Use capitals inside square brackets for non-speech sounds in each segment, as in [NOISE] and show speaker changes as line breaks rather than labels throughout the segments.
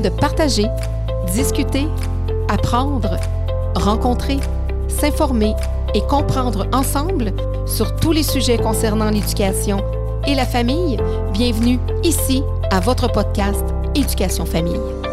de partager, discuter, apprendre, rencontrer, s'informer et comprendre ensemble sur tous les sujets concernant l'éducation et la famille. Bienvenue ici à votre podcast Éducation Famille.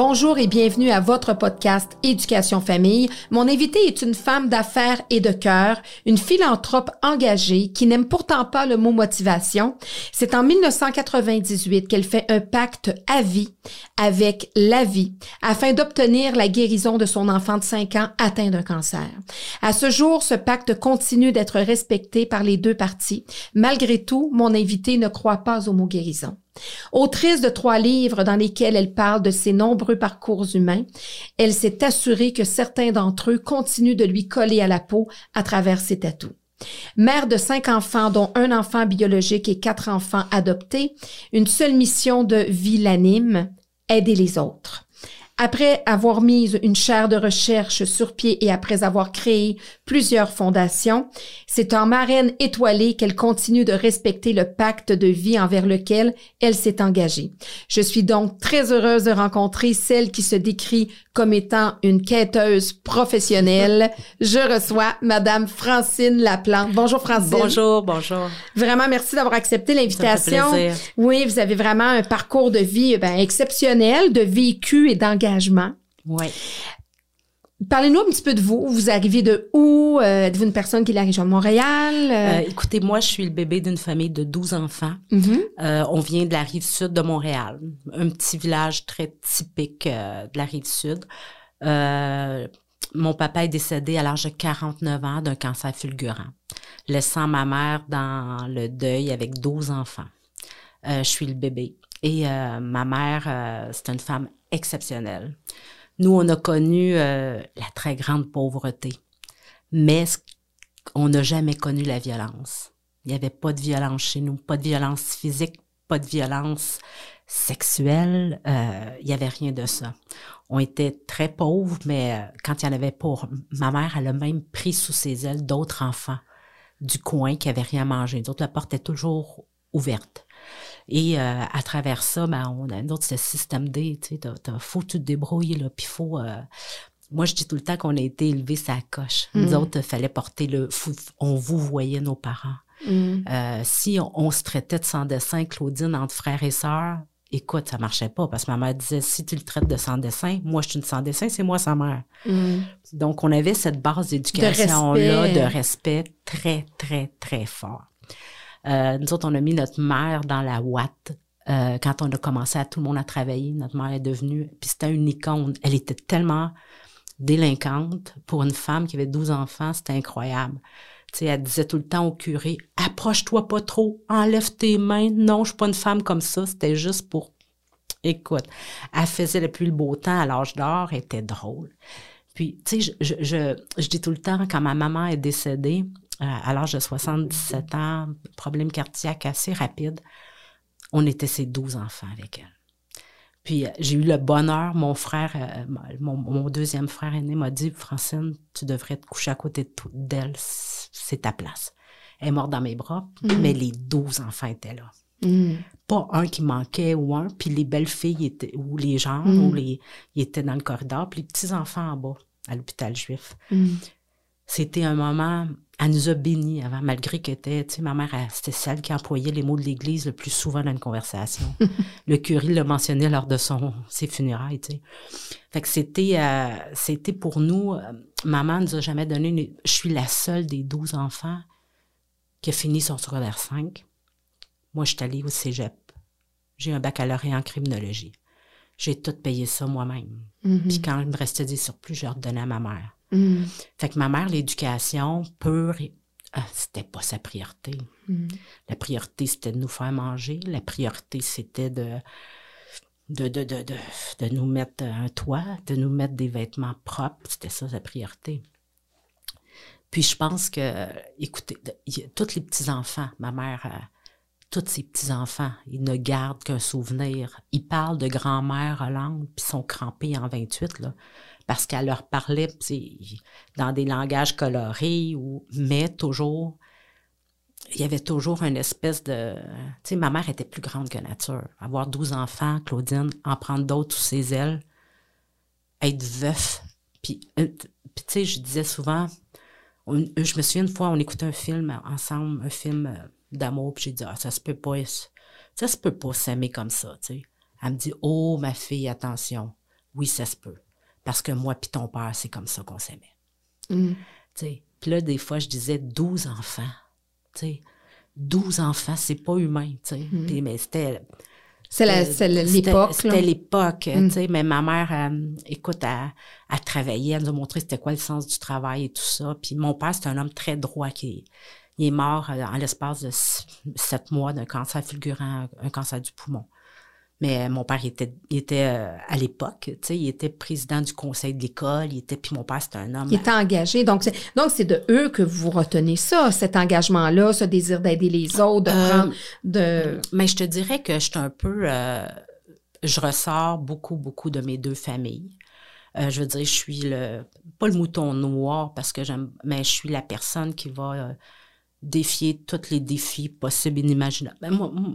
Bonjour et bienvenue à votre podcast Éducation Famille. Mon invitée est une femme d'affaires et de cœur, une philanthrope engagée qui n'aime pourtant pas le mot motivation. C'est en 1998 qu'elle fait un pacte à vie avec la vie afin d'obtenir la guérison de son enfant de 5 ans atteint d'un cancer. À ce jour, ce pacte continue d'être respecté par les deux parties. Malgré tout, mon invitée ne croit pas au mot guérison. Autrice de trois livres dans lesquels elle parle de ses nombreux parcours humains, elle s'est assurée que certains d'entre eux continuent de lui coller à la peau à travers ses tatous. Mère de cinq enfants, dont un enfant biologique et quatre enfants adoptés, une seule mission de vie l'anime, aider les autres. Après avoir mis une chaire de recherche sur pied et après avoir créé plusieurs fondations, c'est en marraine étoilée qu'elle continue de respecter le pacte de vie envers lequel elle s'est engagée. Je suis donc très heureuse de rencontrer celle qui se décrit comme étant une quêteuse professionnelle. Je reçois Madame Francine Laplante. Bonjour Francine.
Bonjour, bonjour.
Vraiment merci d'avoir accepté l'invitation. Oui, vous avez vraiment un parcours de vie ben, exceptionnel, de vécu et d'engagement
oui.
Parlez-nous un petit peu de vous. Vous arrivez de où? Euh, êtes-vous une personne qui est de la région de Montréal?
Euh, écoutez, moi, je suis le bébé d'une famille de 12 enfants. Euh, on vient de la rive sud de Montréal, un petit village très typique de la rive sud. mon papa est décédé à l'âge de 49 ans d'un cancer fulgurant, laissant ma mère dans le deuil avec 12 enfants. je suis le bébé. Et ma mère, c'est une femme exceptionnel. Nous, on a connu euh, la très grande pauvreté, mais on n'a jamais connu la violence. Il n'y avait pas de violence chez nous, pas de violence physique, pas de violence sexuelle, euh, il n'y avait rien de ça. On était très pauvres, mais euh, quand il y en avait pour ma mère, elle a même pris sous ses ailes d'autres enfants du coin qui n'avaient rien à manger. D'autres, la porte est toujours ouverte. Et euh, à travers ça, ben, on a un autre système D, tu sais, faut tu te débrouiller, là, puis faut... Euh, moi, je dis tout le temps qu'on a été élevés sa coche. Nous mm. autres, il fallait porter le... On vous voyait nos parents. Mm. Euh, si on, se traitait de sans dessin, Claudine, entre frères et sœurs, écoute, ça marchait pas parce que ma mère disait si tu le traites de sans dessin, moi je suis une sans dessin, c'est moi sa mère.
Mm.
Donc on avait cette base d'éducation là de respect très très très fort. Euh, nous autres, on a mis notre mère dans la ouate. Euh, quand on a commencé à tout le monde à travailler, notre mère est devenue, puis c'était une icône. Elle était tellement délinquante pour une femme qui avait 12 enfants, c'était incroyable. Tu sais, elle disait tout le temps au curé, approche-toi pas trop, enlève tes mains. Non, je suis pas une femme comme ça. C'était juste pour, écoute, elle faisait le plus le beau temps à l'âge d'or, était drôle. Puis, tu sais, je, je, je, dis tout le temps, quand ma maman est décédée, à l'âge de 77 ans, problème cardiaque assez rapide. On était ses 12 enfants avec elle. Puis euh, j'ai eu le bonheur, mon frère, euh, mon, deuxième frère aîné m'a dit, Francine, tu devrais te coucher à côté d'elle, c'est ta place. Elle est morte dans mes bras, mm. mais les 12 enfants étaient là.
Mm.
Pas un qui manquait ou un, puis les belles filles étaient, ou les gens, mm. ou les, ils étaient dans le corridor, puis les petits enfants en bas, à l'hôpital juif. C'était un moment elle nous a bénis avant, malgré que tu sais, ma mère, c'était celle qui employait les mots de l'Église le plus souvent dans une conversation. [LAUGHS] le curé le mentionnait lors de son, ses funérailles, tu sais. Fait que c'était, euh, c'était pour nous, euh, maman nous a jamais donné, une, je suis la seule des douze enfants qui a fini son secondaire 5. Moi, je suis allée au cégep. J'ai un baccalauréat en criminologie. J'ai tout payé ça moi-même.
Mm-hmm.
Puis quand il me restait des surplus, je redonnais à ma mère.
Mm.
Fait que ma mère, l'éducation pure, ah, c'était pas sa priorité.
Mm.
La priorité, c'était de nous faire manger. La priorité, c'était de de, de, de, de, nous mettre un toit, de nous mettre des vêtements propres. C'était ça, sa priorité. Puis je pense que, écoutez, tous les petits-enfants, ma mère, euh, tous ses petits-enfants, ils ne gardent qu'un souvenir. Ils parlent de grand-mère Hollande, puis sont crampés en 28, là parce qu'elle leur parlait dans des langages colorés, mais toujours il y avait toujours une espèce de... Tu sais, ma mère était plus grande que nature. Avoir 12 enfants, Claudine, en prendre d'autres sous ses ailes, être veuf. Puis, euh, tu sais, je disais souvent... je me souviens une fois, on écoutait un film ensemble, un film euh, d'amour, puis j'ai dit, ah, ça se peut pas, ça se peut pas s'aimer comme ça, tu sais. Elle me dit, oh, ma fille, attention. Oui, ça se peut. Parce que moi puis ton père, c'est comme ça qu'on s'aimait.
Mm.
Puis là, des fois, je disais 12 enfants. Sais. 12 enfants, c'est pas humain.
Mm.
Puis, mais c'était...
C'est l'époque,
C'était l'époque,
Mm.
Mais ma mère, euh, écoute, elle, elle travaillait, elle nous a montré c'était quoi le sens du travail et tout ça. Puis mon père, c'est un homme très droit qui il est mort euh, en l'espace de sept mois d'un cancer fulgurant, un cancer du poumon. Mais euh, mon père, il était, il était euh, à l'époque, tu sais, il était président du conseil de l'école, il était, puis mon père, c'était un homme.
Il était engagé. Donc, c'est, donc, c'est de eux que vous retenez ça, cet engagement-là, ce désir d'aider les autres, de
Euh,
prendre, de...
Mais je te dirais que je suis un peu. euh, je ressors beaucoup, beaucoup de mes deux familles. Euh, je veux dire, je suis le. Pas le mouton noir parce que j'aime. Mais je suis la personne qui va euh, défier tous les défis possibles et inimaginables. Ben, moi, moi,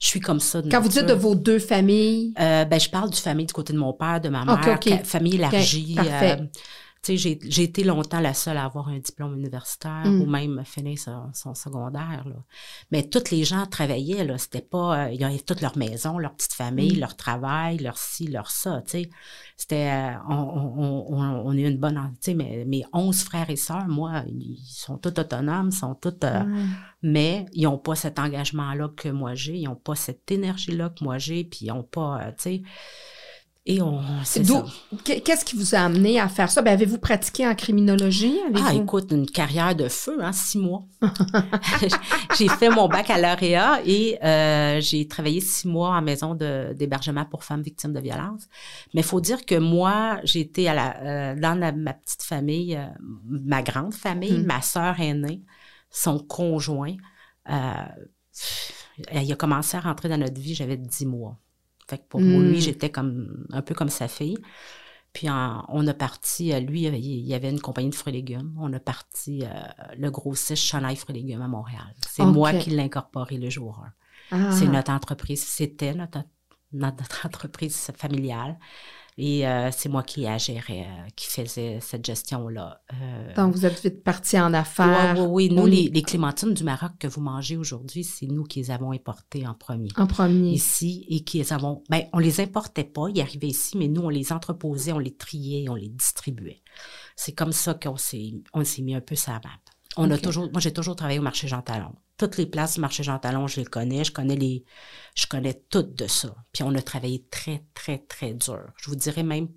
je suis comme ça. de
Quand vous dites de vos deux familles,
Euh, ben, je parle du famille du côté de mon père, de ma
Ok,
mère,
ok.
ca- famille élargie. Tu sais, j'ai, j'ai été longtemps la seule à avoir un diplôme universitaire
Mm.
ou même finir son, son secondaire. Là. Mais tous les gens travaillaient, là. C'était pas. euh, ils avaient toute leur maison, leur petite famille,
Mm.
leur travail, leur ci, leur ça. Tu sais. C'était. euh, on, on, on, on est une bonne. Tu sais, mes, mes 11 frères et sœurs, moi, ils sont tous autonomes, sont tous. euh,
Mm.
mais ils n'ont pas cet engagement-là que moi j'ai, ils n'ont pas cette énergie-là que moi j'ai, puis ils n'ont pas, euh, tu sais. Et on.
Qu'est-ce qui vous a amené à faire ça? Ben, avez-vous pratiqué en criminologie?
Ah, écoute, une carrière de feu, hein, six mois. [LAUGHS] j'ai fait mon baccalauréat et euh, j'ai travaillé six mois en maison d'hébergement pour femmes victimes de violence. Mais il faut dire que moi, j'étais à la, euh, dans la- ma petite famille, euh, ma grande famille,
Mm.
ma sœur aînée, son conjoint, il a commencé à rentrer dans notre vie, j'avais dix mois. Fait que pour
Mm.
lui, j'étais comme un peu comme sa fille. Puis en- on a parti, euh, lui, il y avait une compagnie de fruits et légumes. On a parti euh, le grossiste Chanel Fruits et légumes à Montréal. C'est moi qui l'ai incorporé le jour 1.
Ah.
C'est notre entreprise, c'était notre, notre entreprise familiale. Et euh, c'est moi qui la gérais, euh, qui faisait cette gestion-là. Euh,
Donc, vous êtes vite parti en affaires.
oui, oui, oui. Nous, les, les clémentines du Maroc que vous mangez aujourd'hui, c'est nous qui les avons importées en premier
En premier.
ici et qui les avons. Ben, on les importait pas, ils arrivaient ici, mais nous, on les entreposait, on les triait, on les distribuait. C'est comme ça qu'on s'est, on s'est mis un peu la On a toujours, moi, j'ai toujours travaillé au marché Jean Talon. Toutes les places du marché Jean Talon, je les connais, je connais les, je connais toutes de ça. Puis on a travaillé très, très, très dur. Je vous dirais même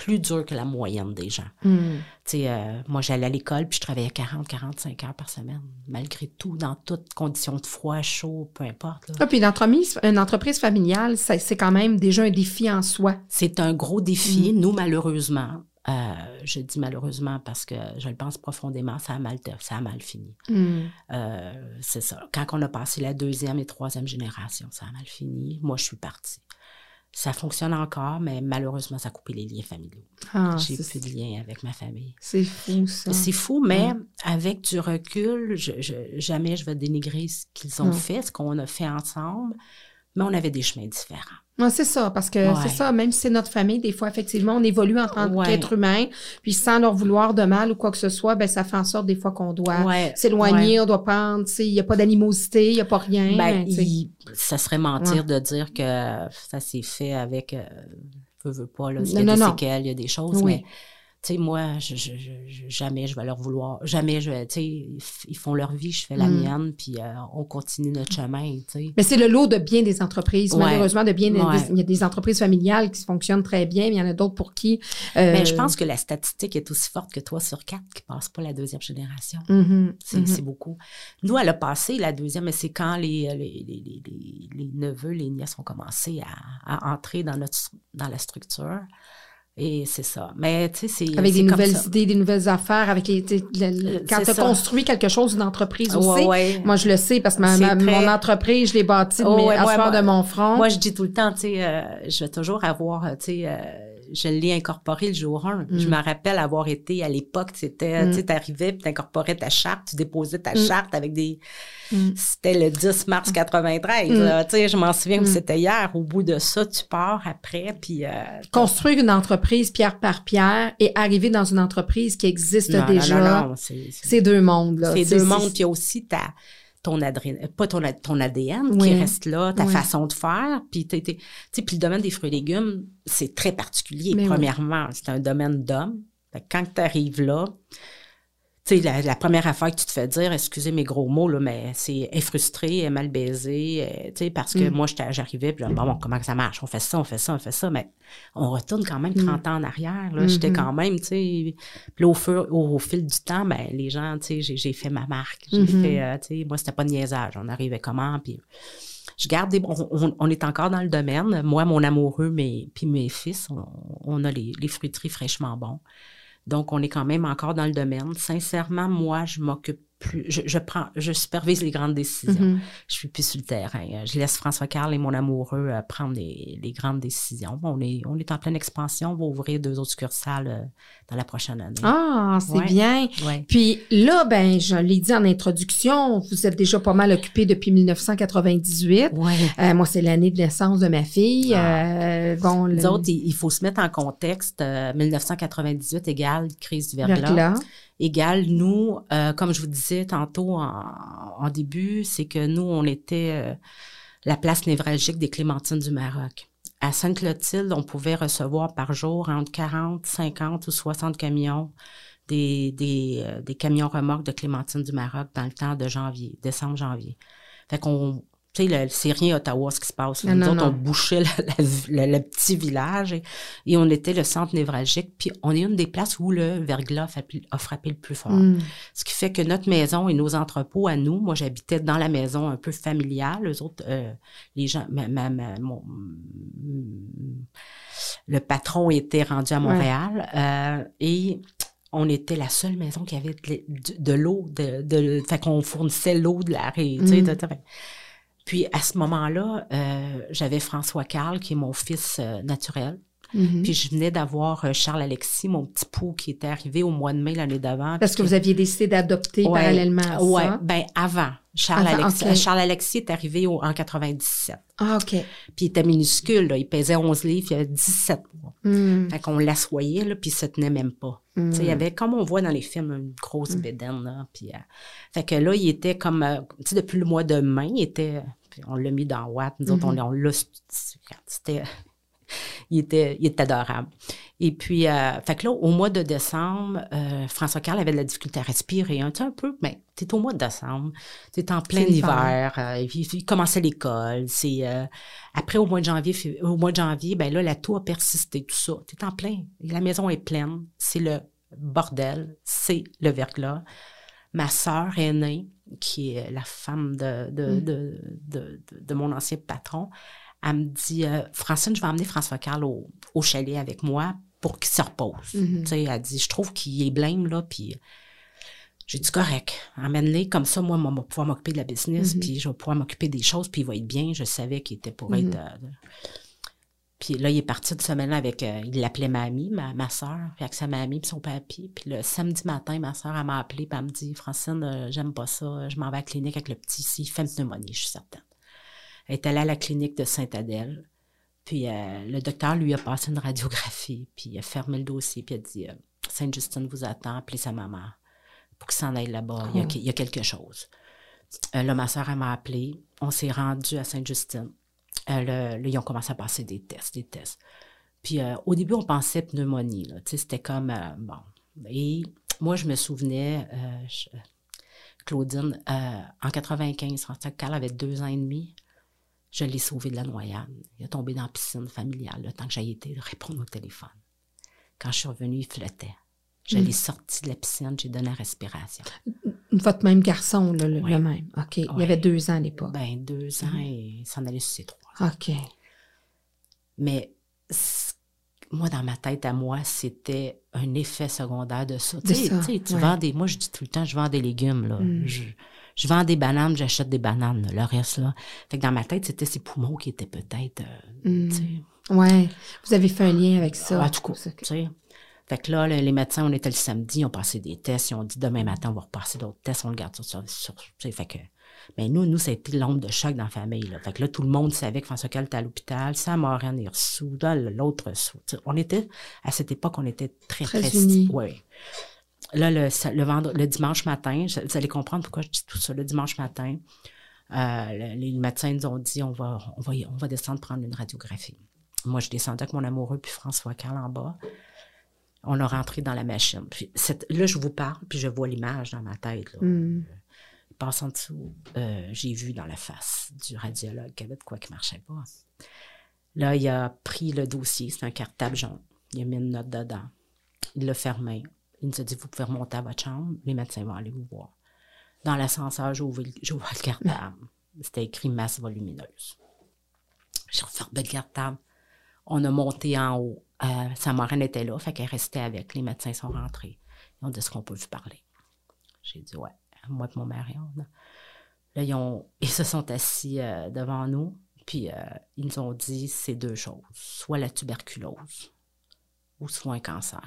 plus dur que la moyenne des gens.
Hmm.
Tu sais, euh, moi, j'allais à l'école, puis je travaillais 40, 45 heures par semaine, malgré tout, dans toutes conditions de froid, chaud, peu importe. là.
Ah, puis une entreprise, une entreprise familiale, c'est quand même déjà un défi en soi.
C'est un gros défi. Nous, malheureusement, euh, je dis malheureusement parce que je le pense profondément, ça a mal, ça a mal fini.
Hmm.
Euh, c'est ça. Quand on a passé la deuxième et troisième génération, ça a mal fini. Moi, je suis partie. Ça fonctionne encore, mais malheureusement, ça a coupé les liens familiaux.
Ah,
J'ai plus de liens avec ma famille.
C'est fou, ça.
C'est fou, mais avec du recul, je, je- jamais je vais dénigrer ce qu'ils ont
Mm.
fait, ce qu'on a fait ensemble, mais on avait des chemins différents.
Ouais, c'est ça, parce que
Ouais.
c'est ça, même si c'est notre famille, des fois, effectivement, on évolue en tant
Ouais.
qu'être humain, puis sans leur vouloir de mal ou quoi que ce soit, ben ça fait en sorte des fois qu'on doit s'éloigner, on doit prendre, tu sais, il n'y a pas d'animosité, il n'y a pas rien.
Ben, il- ça serait mentir de dire que ça s'est fait avec. Euh, veux, veux pas, là. Il y a
Non,
des
non, non.
séquelles, il y a des choses,
Oui.
mais. Tu sais, moi, je, je- je- jamais je vais leur vouloir. Jamais je vais. Tu sais, ils font leur vie, je fais la
Mm.
mienne, puis euh, on continue notre chemin, tu sais.
Mais c'est le lot de bien des entreprises.
Ouais.
Malheureusement, de bien,
Ouais.
des- il y a des entreprises familiales qui fonctionnent très bien, mais il y en a d'autres pour qui. euh,
Mais je pense que la statistique est aussi forte que toi sur quatre qui passe pas la deuxième génération.
mhm,
C'est
mhm.
c'est beaucoup. Nous, elle a passé la deuxième, mais c'est quand les, les, les, les, les- les neveux, les nièces ont commencé à, à entrer dans, notre, dans la structure. Et c'est ça. Mais tu sais, c'est.
Avec des nouvelles
ça.
idées, des nouvelles affaires, avec les, le- le-
Euh,
quand tu as
ça.
construit quelque chose, une entreprise aussi.
Ouais.
Moi, je le sais parce que ma,
C'est
ma-
très-
mon entreprise, je l'ai bâtie de
Oh,
mes,
ouais,
à
moi,
de mon front.
Moi, je dis tout le temps, tu sais, euh, je vais toujours avoir, tu sais, euh, je l'ai incorporé le jour 1. Je
Mm.
me rappelle avoir été à l'époque, c'était,
Mm.
tu sais, t'arrivais, puis t'incorporais ta charte, tu déposais ta
Mm.
charte avec des,
Mm.
c'était le 10 mars 93,
Mm.
là. Tu sais, je m'en souviens que c'était hier. Au bout de ça, tu pars après, puis... euh,
Construire une entreprise pierre par pierre et arriver dans une entreprise qui existe
non,
déjà,
non, non, c'est, c'est-
c'est deux mondes. là.
c'est deux mondes, puis aussi ta ton ADN, pas ton, ton ADN
Oui.
qui reste là, ta
Oui.
façon de faire, puis t'es- t'es- tu sais, puis le domaine des fruits et légumes, c'est très particulier.
Mais oui.
Premièrement, c'est un domaine d'hommes. Que Quand tu arrives là, sais, la, la première affaire que tu te fais dire, excusez mes gros mots, là, mais c'est est frustré, est mal baisé, euh, tu sais, parce que
Mm.
moi, j'arrivais, puis là, bon, bon, comment ça marche? On fait ça, on fait ça, on fait ça, mais on retourne quand même 30 ans en arrière, là. J'étais
Mhm.
quand même, tu sais, puis au, au, au fil du temps, ben, les gens, tu sais, j'ai, fait ma marque. J'ai
Mhm.
fait, euh, tu sais, moi, c'était pas de niaisage. On arrivait comment, puis je garde des, on, on- on est encore dans le domaine. Moi, mon amoureux, mes, puis mes fils, on, on a les, les fruiteries fraîchement bons. Donc, on est quand même encore dans le domaine. Sincèrement, moi, je m'occupe plus, je, je prends, je supervise les grandes décisions.
Mhm.
Je suis plus sur le terrain. Je laisse François Carl et mon amoureux euh, prendre les, les grandes décisions. On est, on est en pleine expansion. On va ouvrir deux autres succursales euh, dans la prochaine année.
Ah, c'est
Ouais.
bien.
Ouais.
Puis là, ben, je l'ai dit en introduction, vous êtes déjà pas mal occupé depuis 1998.
Ouais.
Euh, moi, c'est l'année de naissance de ma fille. Euh, bon, le
Nous autres, il, il faut se mettre en contexte. euh, 1998 égale crise du verglas.
verglas.
Égale nous, euh, comme je vous disais tantôt en, début, c'est que nous, on était euh, la place névralgique des clémentines du Maroc. À Sainte-Clotilde, on pouvait recevoir par jour entre 40, 50 ou 60 camions, euh, des camions remorques de clémentines du Maroc dans le temps de janvier, décembre-janvier. Fait qu'on, tu sais, c'est rien Ottawa ce qui se passe. Nous autres, on bouchait le, petit village et, et on était le centre névralgique. Puis on est une des places où le verglas a frappé, le plus fort.
Mm.
Ce qui fait que notre maison et nos entrepôts à nous, moi j'habitais dans la maison un peu familiale, les autres, euh, les gens, ma, ma- ma- mon- le patron était rendu à Montréal euh, et on était la seule maison qui avait de, l'eau, de, de, fait qu'on fournissait l'eau de la rue, tu sais, Puis à ce moment-là, euh, j'avais François Carl, qui est mon fils euh, naturel.
Mhm.
Puis je venais d'avoir euh, Charles Alexis, mon petit pou, qui était arrivé au mois de mai l'année d'avant.
Parce que vous aviez décidé d'adopter
Ouais.
parallèlement à
Ouais,
ça.
ben avant. Charles,
Avant,
Alexis. Charles Alexis est arrivé au- en 97.
Ah, OK.
Puis il était minuscule, là. il pesait 11 livres, il avait 17 mois.
Mm.
Fait qu'on l'assoyait, là, puis il se tenait même pas.
Mm.
Il y avait, comme on voit dans les films, une grosse
Mm.
bédaine. Là, puis, euh, fait que là, il était comme, euh, tu sais, depuis le mois de mai, il était, puis on l'a mis dans Watt. Nous autres, on, on l'a, c'était, il était, il était adorable. Et puis, euh, fait que là, au mois de décembre, euh, François Carl avait de la difficulté à respirer un, un peu, mais t'es au mois de décembre, t'es en plein hiver, euh, il, il commençait l'école, c'est, après, au mois de janvier, au mois de janvier, ben là, la toux a persisté, tout ça. T'es en plein. La maison est pleine. C'est le bordel. C'est le verglas. Ma sœur aînée, qui est la femme de, de,
Mm.
de, de, de- de mon ancien patron, elle me dit euh, Francine, je vais emmener François Carl au, au chalet avec moi pour qu'il se repose.
Mhm.
Tu sais, elle dit Je trouve qu'il est blême, là, puis. J'ai dit correct, emmène-les comme ça, moi, moi, je vais pouvoir m'occuper de la business,
Mhm.
puis je vais pouvoir m'occuper des choses, puis il va être bien. Je savais qu'il était pour
Mhm.
être. euh, puis là, il est parti de semaine avec, euh, il l'appelait mamie, ma, ma soeur, puis avec sa mamie, puis son papy. Puis le samedi matin, ma soeur, elle m'a appelé, puis elle me dit, Francine, euh, j'aime pas ça, je m'en vais à la clinique avec le petit, s'il fait une pneumonie, je suis certaine. Elle est allée à la clinique de Sainte-Adèle, puis euh, le docteur lui a passé une radiographie, puis il a fermé le dossier, puis il a dit, euh, Sainte-Justine vous attend, appelez sa maman pour qu'il s'en aille là-bas, il, y a,
Oh.
il y a quelque chose. Euh, là, ma soeur, elle m'a appelé, on s'est rendu à Sainte-Justine. Euh, là, ils ont commencé à passer des tests, des tests. Puis au début, on pensait pneumonie. C'était comme, bon. Et moi, je me souvenais, je- Claudine, en 95, François Carl avait deux ans et demi. Je l'ai sauvé de la noyade. Il est tombé dans la piscine familiale, le temps que j'ai été répondre au téléphone. Quand je suis revenue, il flottait. Je
Mm.
l'ai sorti de la piscine, j'ai donné la respiration.
Votre même garçon, là, le,
Oui.
le même. OK. Il avait deux ans à l'époque.
Ben, deux ans et il s'en allait sur ses trois.
OK.
Mais moi, dans ma tête à moi, c'était un effet secondaire de ça.
De
Tu sais,
ça,
tu sais, tu
ouais.
vends des. Moi, je dis tout le temps, je vends des légumes. Là.
Mm.
Je, je vends des bananes, j'achète des bananes, le reste. Là. Fait que dans ma tête, c'était ses poumons qui étaient peut-être. euh,
Mm.
sais.
Ouais. Vous avez fait un lien avec ça.
En tout cas, tu sais. Fait que là, les médecins, on était le samedi, on passé des tests, ils ont dit demain matin, on va repasser d'autres tests, on le garde sur, sur, fait que. Mais nous, nous, ça a été l'ombre de choc dans la famille. Là. Fait que là, tout le monde savait que François Cal était à l'hôpital, Sam Morin est sous, l'autre sous. On était, à cette époque, on était très, très,
très unis.
Oui. Là, le, le, le dimanche matin, vous allez comprendre pourquoi je dis tout ça. Le dimanche matin, euh, les médecins nous ont dit on va, on, va, on va descendre prendre une radiographie. Moi, je descendais avec mon amoureux, puis François Carl en bas. On a rentré dans la machine. Puis là, je vous parle, puis je vois l'image dans ma tête. Là.
Mm.
Passe en dessous, euh, j'ai vu dans la face du radiologue qu'il y avait de quoi qui ne marchait pas. Là, il a pris le dossier, c'est un cartable jaune. Il a mis une note dedans. Il l'a fermé. Il nous a dit Vous pouvez remonter à votre chambre, les médecins vont aller vous voir. Dans l'ascenseur, j'ai ouvert, le cartable. C'était écrit masse volumineuse. J'ai refermé le cartable. On a monté en haut. Euh, sa marraine était là, fait qu'elle restait avec. Les médecins sont rentrés. Ils ont dit Est-ce qu'on peut vous parler? J'ai dit Ouais, moi et mon mari. Là, ils, ont, ils se sont assis euh, devant nous, puis euh, ils nous ont dit c'est deux choses soit la tuberculose ou soit un cancer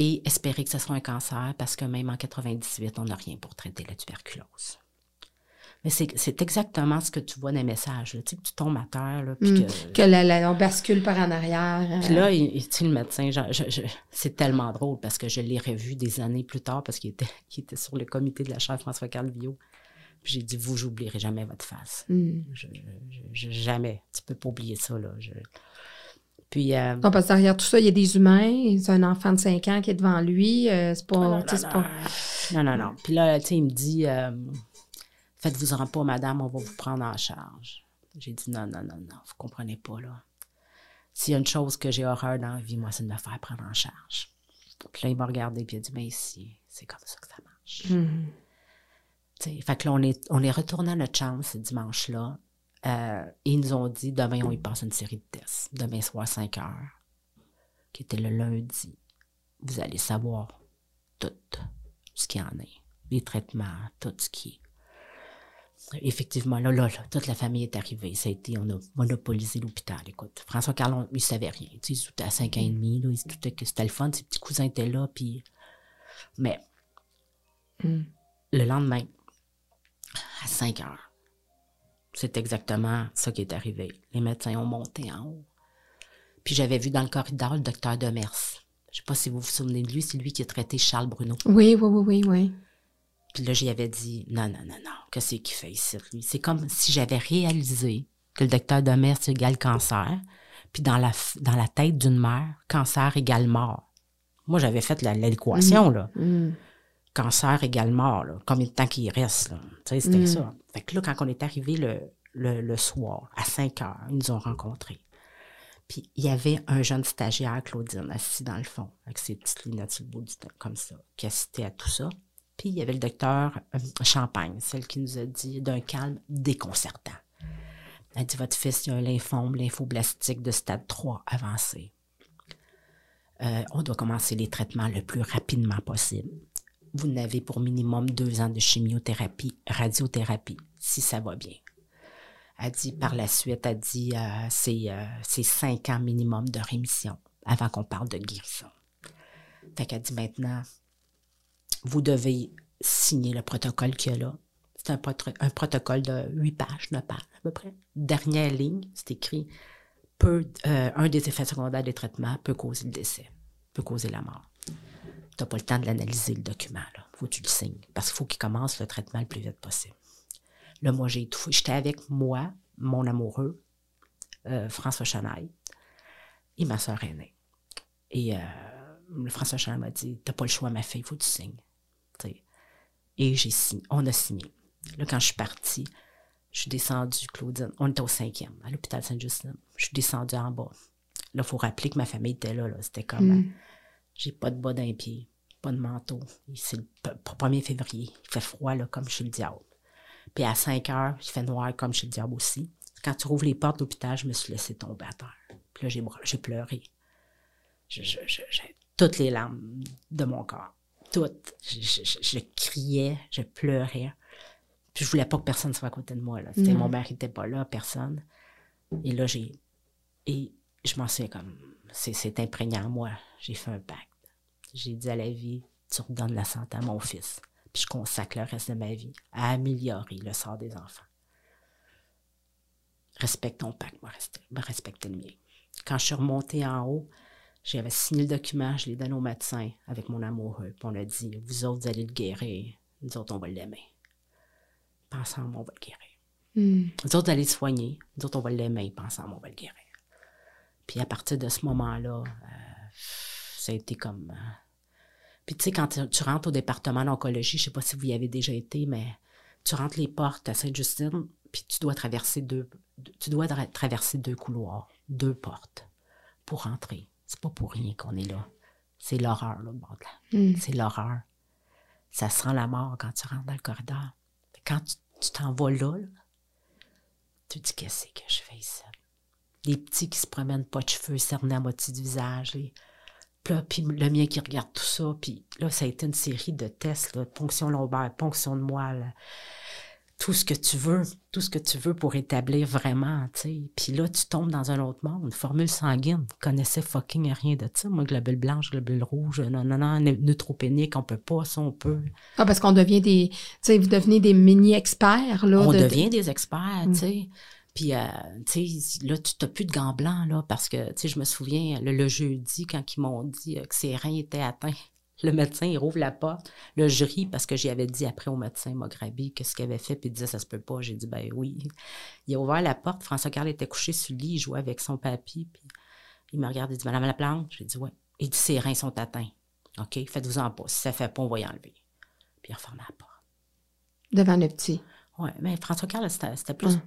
et espérer que ce soit un cancer parce que même en 98, on n'a rien pour traiter la tuberculose. Mais c'est exactement ce que tu vois dans les messages. Tu sais, que tu tombes à terre. Là,
puis mm. que, que la, on bascule par en arrière.
Euh. Puis là, il, le médecin, c'est tellement drôle parce que je l'ai revu des années plus tard parce qu'il était, il était sur le comité de la chaire François Calvio. Puis j'ai dit, vous, j'oublierai jamais votre face.
Mm.
jamais. Tu peux pas oublier ça. Là. Puis, euh,
non, parce que derrière tout ça, il y a des humains. C'est un enfant de 5 ans qui est devant lui. Euh, c'est pas, non, non,
pas... non, non, non. Puis là, tu sais, il me dit euh, Faites-vous-en pas, madame, on va vous prendre en charge. J'ai dit Non, non, non, non, vous comprenez pas, là. S'il y a une chose que j'ai horreur dans la vie, moi, c'est de me faire prendre en charge. Puis là, il m'a regardé, puis il a dit Mais ici, c'est comme ça que ça marche.
Mm-hmm.
Fait que là, on est, on est retourné à notre chambre ce dimanche-là. Euh, ils nous ont dit demain, on y passe une série de tests. Demain soir, 5 heures, qui était le lundi. Vous allez savoir tout ce qu'il y en est. Les traitements, tout ce qui est. Effectivement, là, là, là, toute la famille est arrivée. Ça a été, on a monopolisé l'hôpital. Écoute, François Carlon, il savait rien. Tu sais, il était à 5 ans et demi, là, il se doutait que c'était le fun. Ses petits cousins étaient là, puis. Mais,
mm.
le lendemain, à 5 heures, c'est exactement ça qui est arrivé. Les médecins ont monté en haut. Puis j'avais vu dans le corridor le docteur Demers. Je sais pas si vous vous souvenez de lui, c'est lui qui a traité Charles Bruno.
Oui, oui, oui, oui, oui.
Puis là, j'y avais dit, non, non, non, non, qu'est-ce qu'il fait ici, lui? C'est comme si j'avais réalisé que le docteur Demers égale cancer, puis dans la, dans la tête d'une mère, cancer égale mort. Moi, j'avais fait l'équation, là.
Mm.
Cancer égale mort, là. Combien de temps qu'il reste, là? Tu sais, c'était mm. ça. Fait que là, quand on est arrivé le, le, soir, à 5 heures, ils nous ont rencontrés. Puis il y avait un jeune stagiaire, Claudine, assis dans le fond, avec ses petites lunettes sur le bout du temps, comme ça, qui assistait à tout ça. Puis il y avait le docteur euh, Champagne, celle qui nous a dit d'un calme déconcertant. Elle a dit Votre fils a un lymphome lymphoblastique de stade 3 avancé. Euh, on doit commencer les traitements le plus rapidement possible vous n'avez pour minimum deux ans de chimiothérapie, radiothérapie, si ça va bien. Elle dit par la suite, elle dit euh, euh, c'est cinq ans minimum de rémission avant qu'on parle de guérison. Fait qu'elle dit maintenant, vous devez signer le protocole qu'il y a là. C'est un, protocole de huit pages, neuf pages à peu près. Dernière ligne, c'est écrit peut, euh, un des effets secondaires des traitements peut causer le décès, peut causer la mort tu n'as pas le temps de l'analyser, le document. Il faut que tu le signes. Parce qu'il faut qu'il commence le traitement le plus vite possible. Là, moi, j'ai tout. J'étais avec moi, mon amoureux, euh, François Chanaille, et ma soeur aînée. Et euh, François Chanaille m'a dit T'as pas le choix, ma fille, il faut que tu signes. Et j'ai signé. On a signé. Là, quand je suis partie, je suis descendue, Claudine. On était au cinquième, à l'hôpital Sainte-Justine. Je suis descendue en bas. Là, il faut rappeler que ma famille était là. C'était comme.
Mm.
J'ai pas de bas d'un pied pas de manteau. C'est le 1er février. Il fait froid, là, comme chez le diable. Puis à 5 heures, il fait noir, comme chez le diable aussi. Quand tu rouvres les portes de l'hôpital, je me suis laissé tomber à terre. Puis là, j'ai, pleuré. j'ai toutes les larmes de mon corps. Toutes. Je, criais, je pleurais. Puis je voulais pas que personne soit à côté de moi. Là. Mon mari n'était pas là, personne. Et là, j'ai. Et je m'en sais comme, c'est imprégné en moi. J'ai fait un pacte. J'ai dit à la vie, tu redonnes la santé à mon fils. Puis je consacre le reste de ma vie à améliorer le sort des enfants. Respecte ton pacte, moi, respecte le mien. Quand je suis remontée en haut, j'avais signé le document, je l'ai donné au médecin avec mon amoureux. Puis on a dit, vous autres, vous allez le guérir. Nous autres, on va l'aimer. Ensemble, on va le guérir. Mm. Nous autres, vous allez le soigner. Nous autres, on va l'aimer. Ensemble, on va le guérir. Puis à partir de ce moment-là, euh, ça a été comme... Euh, puis tu sais, quand tu, rentres au département d'oncologie, je sais pas si vous y avez déjà été, mais tu rentres les portes à Sainte-Justine, puis tu dois traverser deux, tu dois traverser deux couloirs, deux portes pour rentrer. C'est pas pour rien qu'on est là. C'est l'horreur, là, là. Mm. C'est l'horreur. Ça sent la mort quand tu rentres dans le corridor. Quand tu t'en vas là, tu te dis qu'est-ce que je fais ici? Les petits qui se promènent pas de cheveux, cernés à moitié du visage. Puis, le mien qui regarde tout ça. Puis là, ça a été une série de tests, là, ponction lombaire, ponction de moelle, tout ce que tu veux, tout ce que tu veux pour établir vraiment, tu sais. Puis là, tu tombes dans un autre monde, formule sanguine. Je connaissais fucking rien de ça. Moi, globule blanche, globule rouge, non, non, non, neutropénique, on peut pas, ça, on peut.
Ah, parce qu'on devient des, tu sais, vous devenez des mini-experts, là.
On devient des experts, tu sais. Puis, euh, tu sais, là, tu n'as plus de gants blancs, là, parce que, tu sais, je me souviens, le, jeudi, quand ils m'ont dit euh, que ses reins étaient atteints, [LAUGHS] le médecin, il rouvre la porte. le jury parce que j'y avais dit après au médecin Mograbi qu'est-ce qu'il avait fait, puis il disait ça se peut pas. J'ai dit ben oui. Il a ouvert la porte. François Carl était couché sur le lit, il jouait avec son papy, puis il me regarde et dit Madame Laplante, j'ai dit ouais. Il dit ses reins sont atteints. OK, faites-vous-en pas. Si ça fait pas, on va y enlever. Puis il referme la porte.
Devant le petit.
Oui, mais François Carl, c'était plus.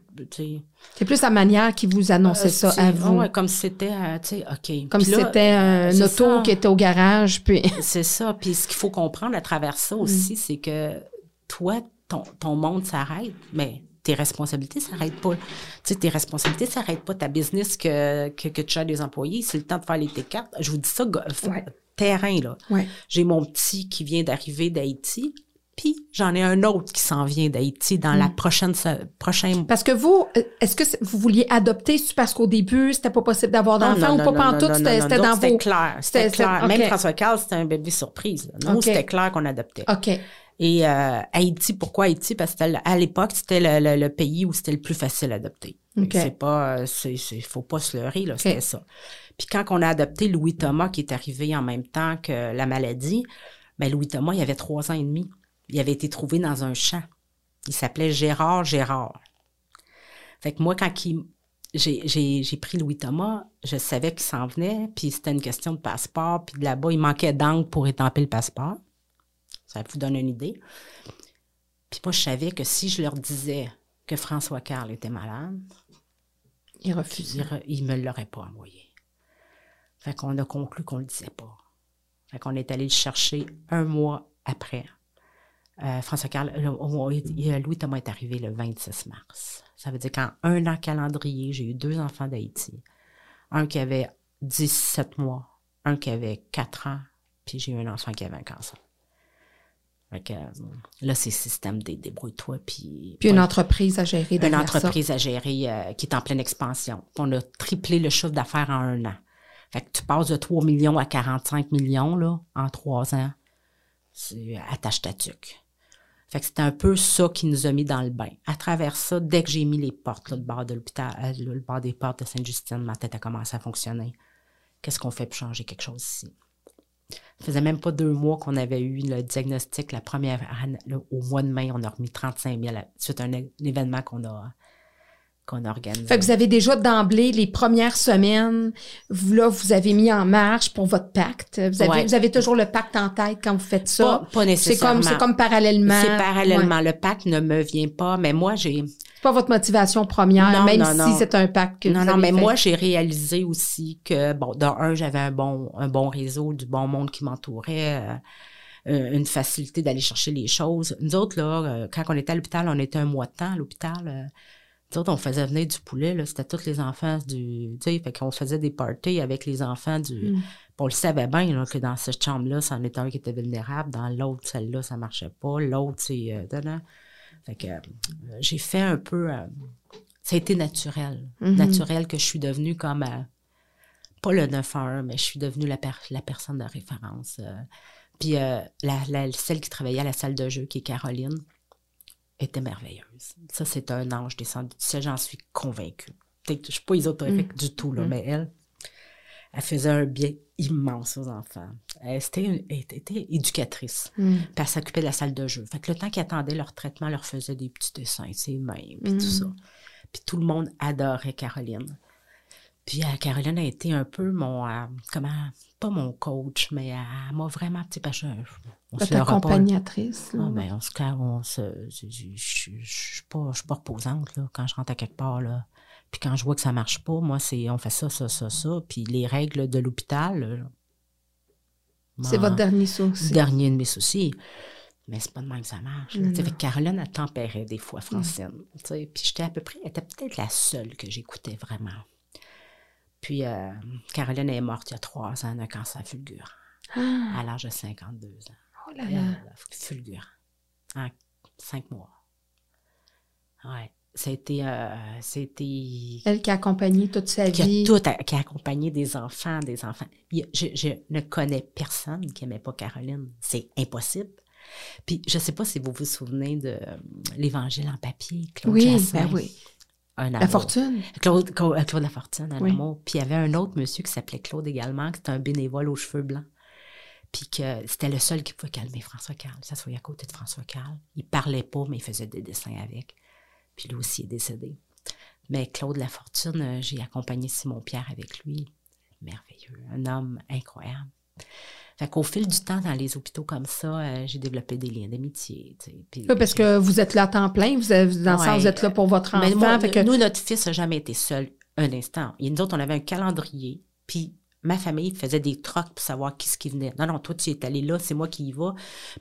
C'est plus la manière qui vous annonçait ça à vous.
Oui, comme si c'était, euh, tu sais, OK.
Comme si c'était un auto qui était au garage. puis... [LAUGHS]
C'est ça. Puis ce qu'il faut comprendre à travers ça aussi, mm. c'est que toi, ton, ton monde s'arrête, mais tes responsabilités ne s'arrêtent pas. Tu sais, tes responsabilités ne s'arrêtent pas. Ta business que, que, que tu as des employés, c'est le temps de faire les T4. Je vous dis ça, terrain, là. J'ai mon petit qui vient d'arriver d'Haïti. Puis j'en ai un autre qui s'en vient d'Haïti dans la mm. prochaine prochaine.
Parce que vous, euh, est-ce que vous vouliez adopter parce qu'au début c'était pas possible d'avoir d'enfant ou pas pantoute, c'était dans vos.
C'était clair, c'était clair. Même François Carl, c'était un bébé surprise. Nous, c'était clair qu'on adoptait.
Ok.
Et euh, Haïti, pourquoi Haïti? Parce que à l'époque c'était le, pays où c'était le plus facile à adopter. C'est pas, euh, c'est, faut pas se leurrer là, c'était ça. Puis quand on a adopté Louis Thomas qui est arrivé en même temps que la maladie, ben Louis Thomas il avait trois ans et demi. Il avait été trouvé dans un champ. Il s'appelait Gérard Gérard. Fait que moi, quand j'ai pris Louis Thomas, je savais qu'il s'en venait, puis c'était une question de passeport, puis là-bas, il manquait d'encre pour étamper le passeport. Ça vous donne une idée. Puis moi, je savais que si je leur disais que François Carl était malade,
il refusait.
Il, ne me l'aurait pas envoyé. Fait qu'on a conclu qu'on le disait pas. Fait qu'on est allé le chercher un mois après. Euh, François Carl, Louis Thomas est arrivé le 26 mars. Ça veut dire qu'en un an calendrier, j'ai eu deux enfants d'Haïti. Un qui avait 17 mois, un qui avait 4 ans, puis j'ai eu un enfant qui avait un cancer. Euh, là, c'est le système des débrouille-toi. Puis,
puis une entreprise à gérer.
Une entreprise à gérer euh, qui est en pleine expansion. On a triplé le chiffre d'affaires en un an. Fait que tu passes de 3 millions à 45 millions là, en trois ans. C'est attache ta tuque. Fait c'était un peu ça qui nous a mis dans le bain. À travers ça, dès que j'ai mis les portes, le bord de l'hôpital, euh, le bord des portes de Sainte-Justine, ma tête a commencé à fonctionner. Qu'est-ce qu'on fait pour changer quelque chose ici? Ça faisait même pas deux mois qu'on avait eu le diagnostic. La première, au mois de mai, on a remis 35 000 suite un, événement qu'on a qu'on.
Fait que vous avez déjà d'emblée les premières semaines, vous là vous avez mis en marche pour votre pacte. Vous avez, vous avez toujours le pacte en tête quand vous faites
ça. Pas, nécessairement.
C'est comme parallèlement.
C'est parallèlement. Le pacte ne me vient pas, mais moi j'ai.
C'est pas votre motivation première, même si c'est un pacte que
non,
vous
Non,
mais
moi j'ai réalisé aussi que bon, d'un un j'avais un bon un bon réseau, du bon monde qui m'entourait. Euh, euh, une facilité d'aller chercher les choses. Nous autres, là, euh, quand on était à l'hôpital, on était un mois de temps à l'hôpital on faisait venir du poulet, là, c'était tous les enfants du. Tu sais, fait qu'on faisait des parties avec les enfants du. Mm. On le savait bien là, que dans cette chambre-là, c'en était un qui était vulnérable. Dans l'autre, celle-là, ça marchait pas. L'autre, c'est. Euh, fait que euh, j'ai fait un peu. Euh, ça a été naturel. Mm-hmm. Naturel que je suis devenue comme pas le 911, mais je suis devenue la, la personne de référence. Puis la, celle qui travaillait à la salle de jeu, qui est Caroline, était merveilleuse. Ça, c'est un ange descendu du ciel, j'en suis convaincue. Je ne suis pas ésotérique mm. du tout, là, mm. mais elle, elle faisait un bien immense aux enfants. Elle, était, éducatrice. Mm. Puis elle s'occupait de la salle de jeu. Fait que le temps qu'ils attendaient leur traitement, elle leur faisait des petits dessins, ses mains, puis tout ça. Puis tout le monde adorait Caroline. Puis euh, Caroline a été un peu mon, euh, comment, pas mon coach, mais elle m'a vraiment, petit sais,
on se accompagnatrice.
Ah, ben, on se, on se, je suis pas, pas reposante, là, quand je rentre à quelque part, là. Puis quand je vois que ça marche pas, moi, c'est, on fait ça, ça, ça, ça. Puis les règles de l'hôpital.
C'est votre dernier souci.
Dernier de mes soucis. Mais c'est pas de même que ça marche. Fait Caroline, a tempéré des fois, Francine. Puis j'étais à peu près, elle était peut-être la seule que j'écoutais vraiment. Puis euh, Caroline est morte il y a trois ans d'un cancer fulgurant, ah. à l'âge de 52 ans.
Oh là là.
fulgurant. En cinq mois. Ouais. C'était, euh, c'était.
Elle qui a accompagné toute sa
vie. tout, qui a accompagné des enfants, des enfants. Je, je ne connais personne qui n'aimait pas Caroline. C'est impossible. Puis, je ne sais pas si vous vous souvenez de euh, l'Évangile en papier,
Claude oui, Ben oui. La Fortune.
Claude, Claude, Claude La Fortune, un amour. Puis il y avait un autre monsieur qui s'appelait Claude également, qui était un bénévole aux cheveux blancs. Puis que c'était le seul qui pouvait calmer François Carl. Ça soit à côté de François Carl. Il parlait pas, mais il faisait des dessins avec. Puis lui aussi est décédé. Mais Claude La Fortune, euh, j'ai accompagné Simon Pierre avec lui. Merveilleux. Un homme incroyable. Fait qu'au fil du temps, dans les hôpitaux comme ça, euh, j'ai développé des liens d'amitié.
Oui, parce que vous êtes là à temps plein, vous, êtes, dans le sens, vous êtes là pour votre enfant.
fait que... Nous, notre fils n'a jamais été seul un instant. Et nous autres, on avait un calendrier, puis ma famille faisait des trocs pour savoir qui ce qui venait. Non, non, toi, tu es allé là, c'est moi qui y va.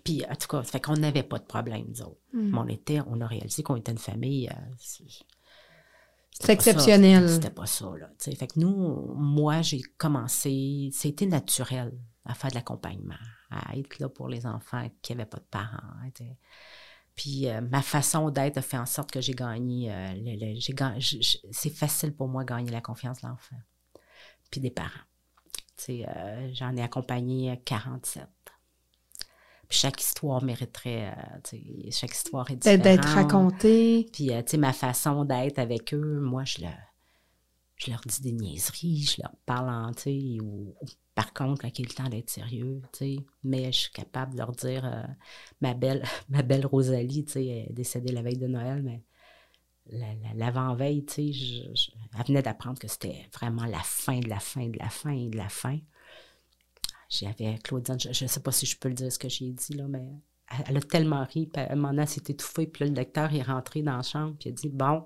Puis, en tout cas, fait qu'on n'avait pas de problème, nous autres. Hmm. Mais on était, on a réalisé qu'on était une famille... Euh,
c'est exceptionnel.
C'était pas ça, là. Fait que nous, moi, j'ai commencé, c'était naturel à faire de l'accompagnement, à être là pour les enfants qui n'avaient pas de parents. Puis euh, ma façon d'être a fait en sorte que j'ai gagné, euh, c'est facile pour moi de gagner la confiance de l'enfant, puis des parents. Euh, j'en ai accompagné 47. Puis chaque histoire mériterait, chaque histoire est différente.
D'être racontée.
Puis, ma façon d'être avec eux, moi, je, je leur dis des niaiseries, je leur parle en, tu ou, par contre, quand il est le temps d'être sérieux, tu sais, mais je suis capable de leur dire, euh, ma belle [LAUGHS] ma belle Rosalie, tu sais, est décédée la veille de Noël, mais l'avant-veille, tu sais, elle venait d'apprendre que c'était vraiment la fin de la fin de la fin de la fin. J'avais Claudine, je ne sais pas si je peux le dire ce que j'ai dit, là, mais elle, a tellement ri, puis elle m'en a s'est étouffée, puis là, le docteur est rentré dans la chambre, puis il a dit, bon,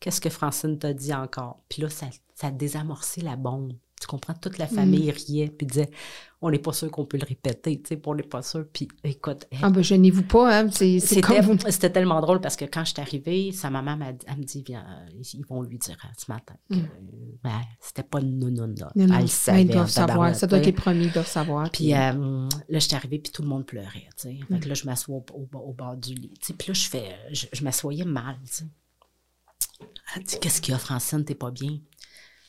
qu'est-ce que Francine t'a dit encore? Puis là, ça, ça a désamorcé la bombe. Tu comprends? Toute la famille mm. riait puis disait on n'est pas sûr qu'on peut le répéter, tu sais, on n'est pas sûr. Puis écoute.
Ah ben gênez-vous pas, hein?
C'était tellement drôle parce que quand je suis arrivée, sa maman m'a elle me dit viens, ils vont lui dire hein, ce matin que mm. ben, c'était pas une nounoune là. Non, Elle savait.
ils doivent savoir. Ça doit être les premiers, ils doivent savoir.
Puis euh, là, je suis arrivée puis tout le monde pleurait, tu sais. Fait que là, je m'assois au, bord du lit. Tu sais, puis là, je fais, je, je m'assoyais mal, tu sais. Elle dit Qu'est-ce qu'il y a, Francine, t'es pas bien?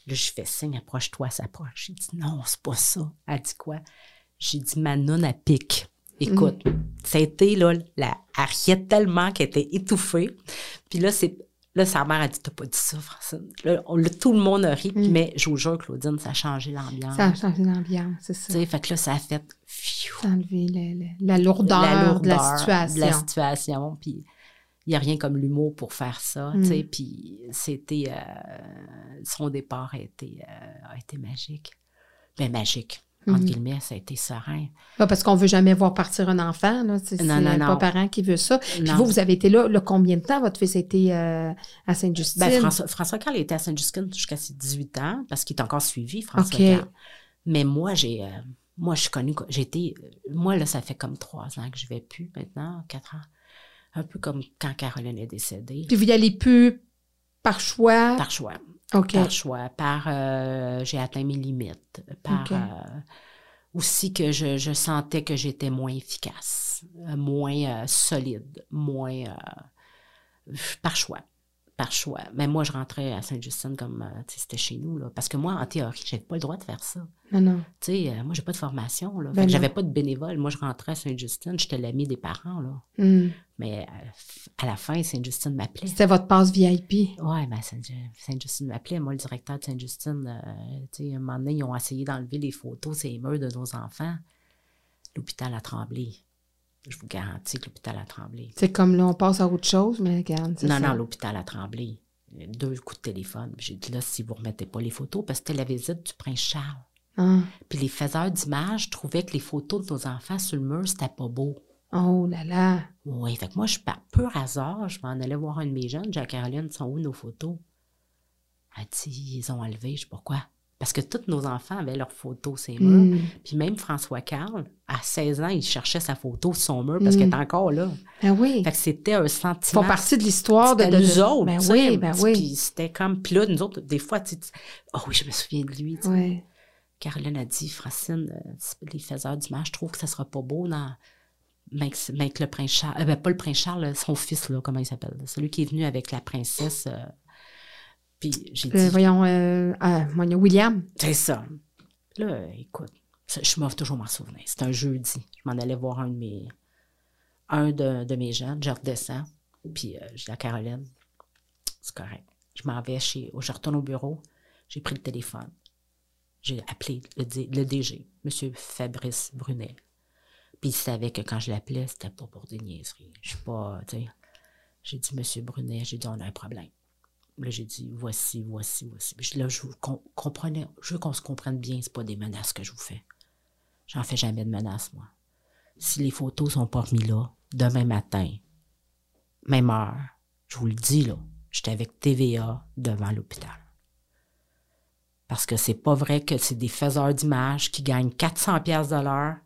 Là, je fais signe, approche-toi, s'approche. J'ai dit non, c'est pas ça. Elle dit quoi? J'ai dit ma nonne à pique. Écoute, mm. ça a été, là, la, elle tellement qu'elle était étouffée. Puis là, c'est, là, sa mère a dit, t'as pas dit ça, Francine. Là, tout le monde a ri, mm. mais je vous jure, Claudine, ça a changé l'ambiance.
Ça a changé l'ambiance, c'est ça.
sais, fait que là, ça a fait...
Ça a enlevé la, lourdeur la, lourdeur de la situation.
De la situation, puis n'y a rien comme l'humour pour faire ça, sais. Mm. Puis c'était... Euh, son départ a été, euh, a été magique. Mais ben, magique. Entre mm-hmm. guillemets, ça a été serein.
parce qu'on ne veut jamais voir partir un enfant. Là. C'est, non, non, pas parent qui veut ça. Puis vous, vous avez été là, combien de temps votre fils a été euh, à Sainte-Justine?
Ben, François, François Carl était à Sainte-Justine jusqu'à ses 18 ans, parce qu'il est encore suivi, François Carl. Mais moi, j'ai... moi, je suis connue... J'ai été... Moi, là, ça fait comme trois ans que je ne vais plus maintenant, quatre ans un peu comme quand Caroline est décédée.
Puis vous y allez plus par choix?
Par choix. OK. Par choix. Par euh, j'ai atteint mes limites. Par euh, aussi que je, je sentais que j'étais moins efficace, euh, moins solide, moins par choix par choix. Mais moi, je rentrais à Sainte-Justine comme, c'était chez nous, là. Parce que moi, en théorie, j'avais pas le droit de faire ça.
Non, non.
Tu sais, moi, j'ai pas de formation, là.
Ben
j'avais pas de bénévole. Moi, je rentrais à Sainte-Justine, j'étais l'ami des parents, là.
Hmm.
Mais euh, à la fin, Sainte-Justine m'appelait.
C'était votre passe VIP.
Ouais, ben Sainte- Sainte-Justine m'appelait. Moi, le directeur de Sainte-Justine, euh, tu sais, un moment donné, ils ont essayé d'enlever les photos, ces murs de nos enfants. L'hôpital a tremblé. Je vous garantis que l'hôpital a tremblé.
C'est comme là, on passe à autre chose, mais regarde.
Non,
ça.
non, l'hôpital a tremblé. Deux coups de téléphone. J'ai dit là, si vous ne remettez pas les photos, parce que c'était la visite du prince Charles.
Ah.
Puis les faiseurs d'images trouvaient que les photos de nos enfants sur le mur, c'était pas beau.
Oh là là.
Oui, fait que moi, je, par pur hasard, je m'en allais voir un de mes jeunes, Jacques-Caroline, sont où nos photos? Elle dit, ils ont enlevé, je sais pourquoi. Parce que tous nos enfants avaient leurs photos, ces murs.
Hmm.
Puis même François Carl, à 16 ans, il cherchait sa photo sur son mur parce qu'elle était encore là.
Ben oui.
Fait que c'était un
Ils
sentiment.
font partie de l'histoire de, de-
nous autres.
Ben oui, ben oui.
Puis c'était comme. Puis là, nous autres, des fois, tu oh oui, je me souviens de lui.
Ouais.
Caroline a dit, Francine, euh, les faiseurs d'images, je trouve que ça sera pas beau dans. Que le prince Charles, euh, ben, pas le prince Charles, son fils, là, comment il s'appelle? Celui qui est venu avec la princesse. euh, puis j'ai dit,
Euh, voyons, euh, ah, a William.
c'est ça. Là, écoute, je m'en toujours m'en souvenir. C'était un jeudi. Je m'en allais voir un de mes, un de, de mes jeunes. Je redescends. Puis je dis à Caroline, c'est correct. Je m'en vais chez. Je retourne au bureau. J'ai pris le téléphone. J'ai appelé le, D- le DG, M. Fabrice Brunet. Puis il savait que quand je l'appelais, c'était pas pour des niaiseries. Je suis pas, tu sais. J'ai dit, Monsieur Brunet, j'ai dit, on a un problème. Là, j'ai dit, voici, voici, voici. Puis là, je vous com- comprenais, je veux qu'on se comprenne bien, c'est pas des menaces que je vous fais. J'en fais jamais de menaces, moi. Si les photos sont pas remises là, demain matin, même heure, je vous le dis, là, j'étais avec TVA devant l'hôpital. Parce que c'est pas vrai que c'est des faiseurs d'images qui gagnent 400 pièces de l'heure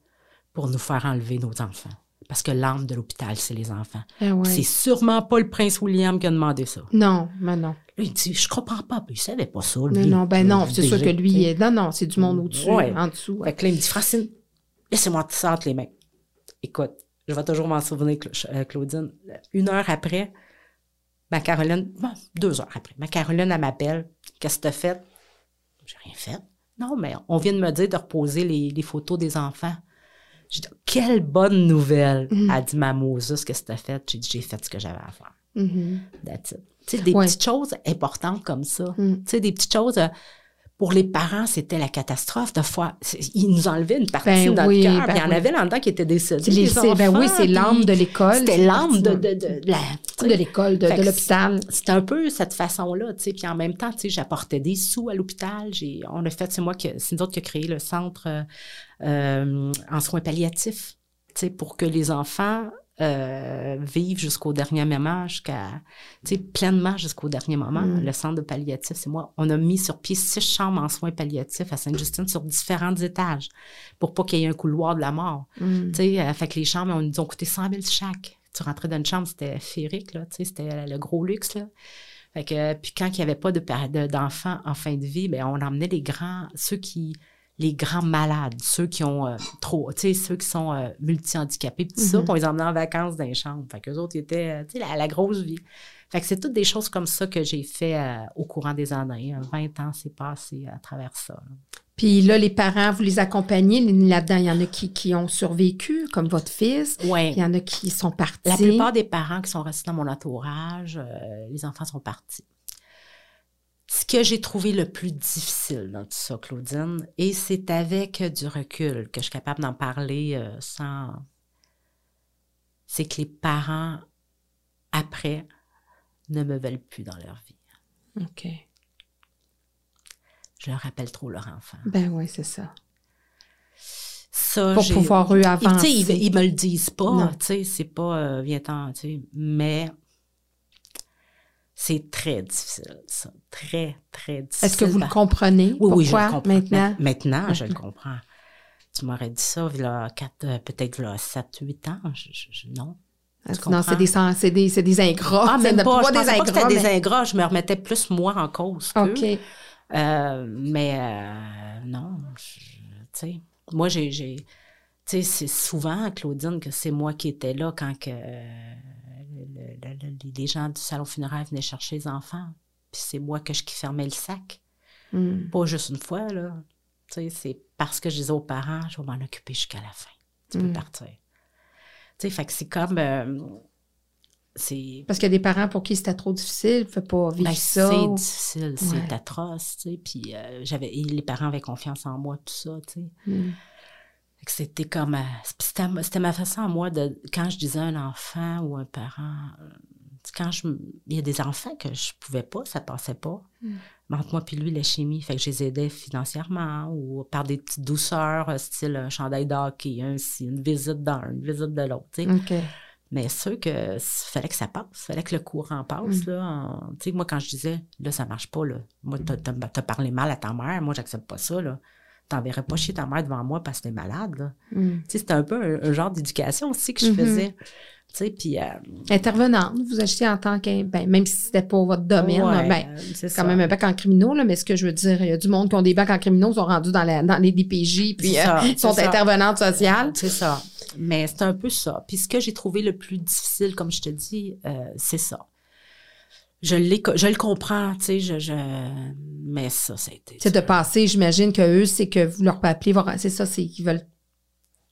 pour nous faire enlever nos enfants. Parce que l'âme de l'hôpital, c'est les enfants.
Ouais.
C'est sûrement pas le prince William qui a demandé ça.
Non, mais non.
Là, il dit, je comprends pas. Puis il savait pas ça, lui.
non, ben non, c'est sûr que lui, il est- non, non, c'est du monde au-dessus,
Ouais.
en dessous. ouais.
Fait que là, il me dit, Francine, laissez-moi ça entre les mains. Écoute, je vais toujours m'en souvenir, euh, Claudine. Une heure après, ma Caroline, bon, deux heures après, ma Caroline, elle m'appelle. Qu'est-ce que t'as fait? J'ai rien fait. Non, mais on vient de me dire de reposer les, les photos des enfants. J'ai dit, quelle bonne nouvelle!
Mm.
Elle dit, qu'est-ce que t'as fait? J'ai dit, j'ai fait ce que j'avais à faire.
Mhm.
That's it. Tu sais, des
Ouais.
petites choses importantes comme ça.
Mm.
Tu sais, des petites choses. euh, pour les parents, c'était la catastrophe. Des fois, ils nous enlevaient une partie
Ben
de notre
oui,
cœur.
ben
il y en
oui.
avait là-dedans qui étaient décédés.
Les- ben oui, c'est l'âme de l'école.
C'était l'âme de, de, de, de la. tu
de
sais.
l'école, de, de l'hôpital.
C'était un peu cette façon-là, tu sais. Puis en même temps, tu sais, j'apportais des sous à l'hôpital. J'ai, on a fait, c'est moi que, c'est nous autres qui a créé le centre euh, euh, en soins palliatifs, tu sais, pour que les enfants euh, vivent jusqu'au dernier moment, jusqu'à, tu sais, pleinement jusqu'au dernier moment.
Mm.
Le centre de palliatif, c'est moi. On a mis sur pied six chambres en soins palliatifs à Sainte-Justine sur différents étages pour pas qu'il y ait un couloir de la mort.
Mm.
Tu sais, euh, fait que les chambres, on nous ont coûté 100 000 chaque. Tu rentrais dans une chambre, c'était féerique, là, tu sais, c'était le gros luxe, là. Fait que, euh, puis quand il n'y avait pas de- d'enfants en fin de vie, ben on emmenait les grands, ceux qui, les grands malades, ceux qui ont euh, trop, tu sais, ceux qui sont euh, multi-handicapés, tout ça,
Mhm.
les emmenait en vacances dans les chambres. Fait qu'eux autres, ils étaient, euh, tu sais, la, la grosse vie. Fait que c'est toutes des choses comme ça que j'ai fait euh, au courant des années. hein. 20 ans s'est passé à travers ça. là.
Puis là, les parents, vous les accompagnez. Là-dedans, il y en a qui, qui ont survécu, comme votre fils.
Ouais.
Il y en a qui sont partis.
La plupart des parents qui sont restés dans mon entourage, les enfants sont partis. Ce que j'ai trouvé le plus difficile dans tout ça, Claudine, et c'est avec du recul que je suis capable d'en parler euh, sans. C'est que les parents, après, ne me veulent plus dans leur vie.
OK.
Je leur rappelle trop leur enfant.
Ben oui, c'est ça.
Ça,
Pour pouvoir eux avancer.
ils, ils me le disent pas,
Non.
tu sais, c'est pas euh, viens-t'en, tu sais, mais c'est très difficile, ça. Très, très difficile.
Est-ce que vous le comprenez?
Oui, oui, je le comprends.
maintenant?
Ma- Maintenant, je le [LAUGHS] comprends. Tu m'aurais dit ça, euh, peut-être a 7, 8 ans. Je, je- non.
Ah,
Tu
non, c'est des, sans- c'est des, c'est des ingrats.
Ah, même pas. Je
des
pensais pas que
ingrats,
des ingrats. Je me remettais plus moi en cause.
OK.
Euh, mais euh, non, tu sais, moi, j'ai, j'ai- tu sais, c'est souvent, Claudine, que c'est moi qui étais là quand que, euh, les gens du salon funéraire venaient chercher les enfants. Puis c'est moi que je qui fermais le sac.
Mm.
Pas juste une fois, là. Tu sais, c'est parce que je disais aux parents, je vais m'en occuper jusqu'à la fin. Tu peux
Mm.
partir. Tu sais, fait que c'est comme... euh, c'est...
Parce qu'il y a des parents pour qui c'était trop difficile, ne pas vivre
Ben,
ça.
c'est difficile, c'est
Ouais.
atroce, tu sais. Puis euh, j'avais... les parents avaient confiance en moi, tout ça, tu sais.
Mm.
C'était comme... euh, c'était, ma façon à moi de... Quand je disais un enfant ou un parent... euh, Quand je... Il y a des enfants que je pouvais pas, ça passait pas.
Mm.
Mais entre moi puis lui, la chimie, fait que je les aidais financièrement ou par des petites douceurs, euh, style un chandail d'hockey, un une visite d'un, une visite de l'autre, tu sais.
OK.
Mais sûr que fallait que ça passe, fallait que le courant passe.
Mm.
Là, en- tu sais, moi, quand je disais, là, ça marche pas, là. Moi, t'as parlé mal à ta mère, moi, j'accepte pas ça, là. T'enverrais pas chez ta mère devant moi parce que t'es malade, là.
Mm.
C'était un peu un, un genre d'éducation aussi que je
Mhm.
faisais. Puis... euh,
Intervenante, vous agissez en tant que. Ben, même si c'était pas votre domaine,
ouais,
ben,
c'est ça.
quand même un bac en criminaux, là, mais ce que je veux dire, il y a du monde qui ont des bacs en criminaux, sont rendus dans, la, dans les DPJ, puis euh, [LAUGHS] sont
ça.
intervenantes sociales.
C'est ça. Mais c'est un peu ça. Puis ce que j'ai trouvé le plus difficile, comme je te dis, euh, c'est ça. Je, je le comprends, tu sais, je, je... mais ça, été...
C'est de passer, j'imagine que eux, c'est que vous leur appelez, voir- c'est ça, c'est qu'ils veulent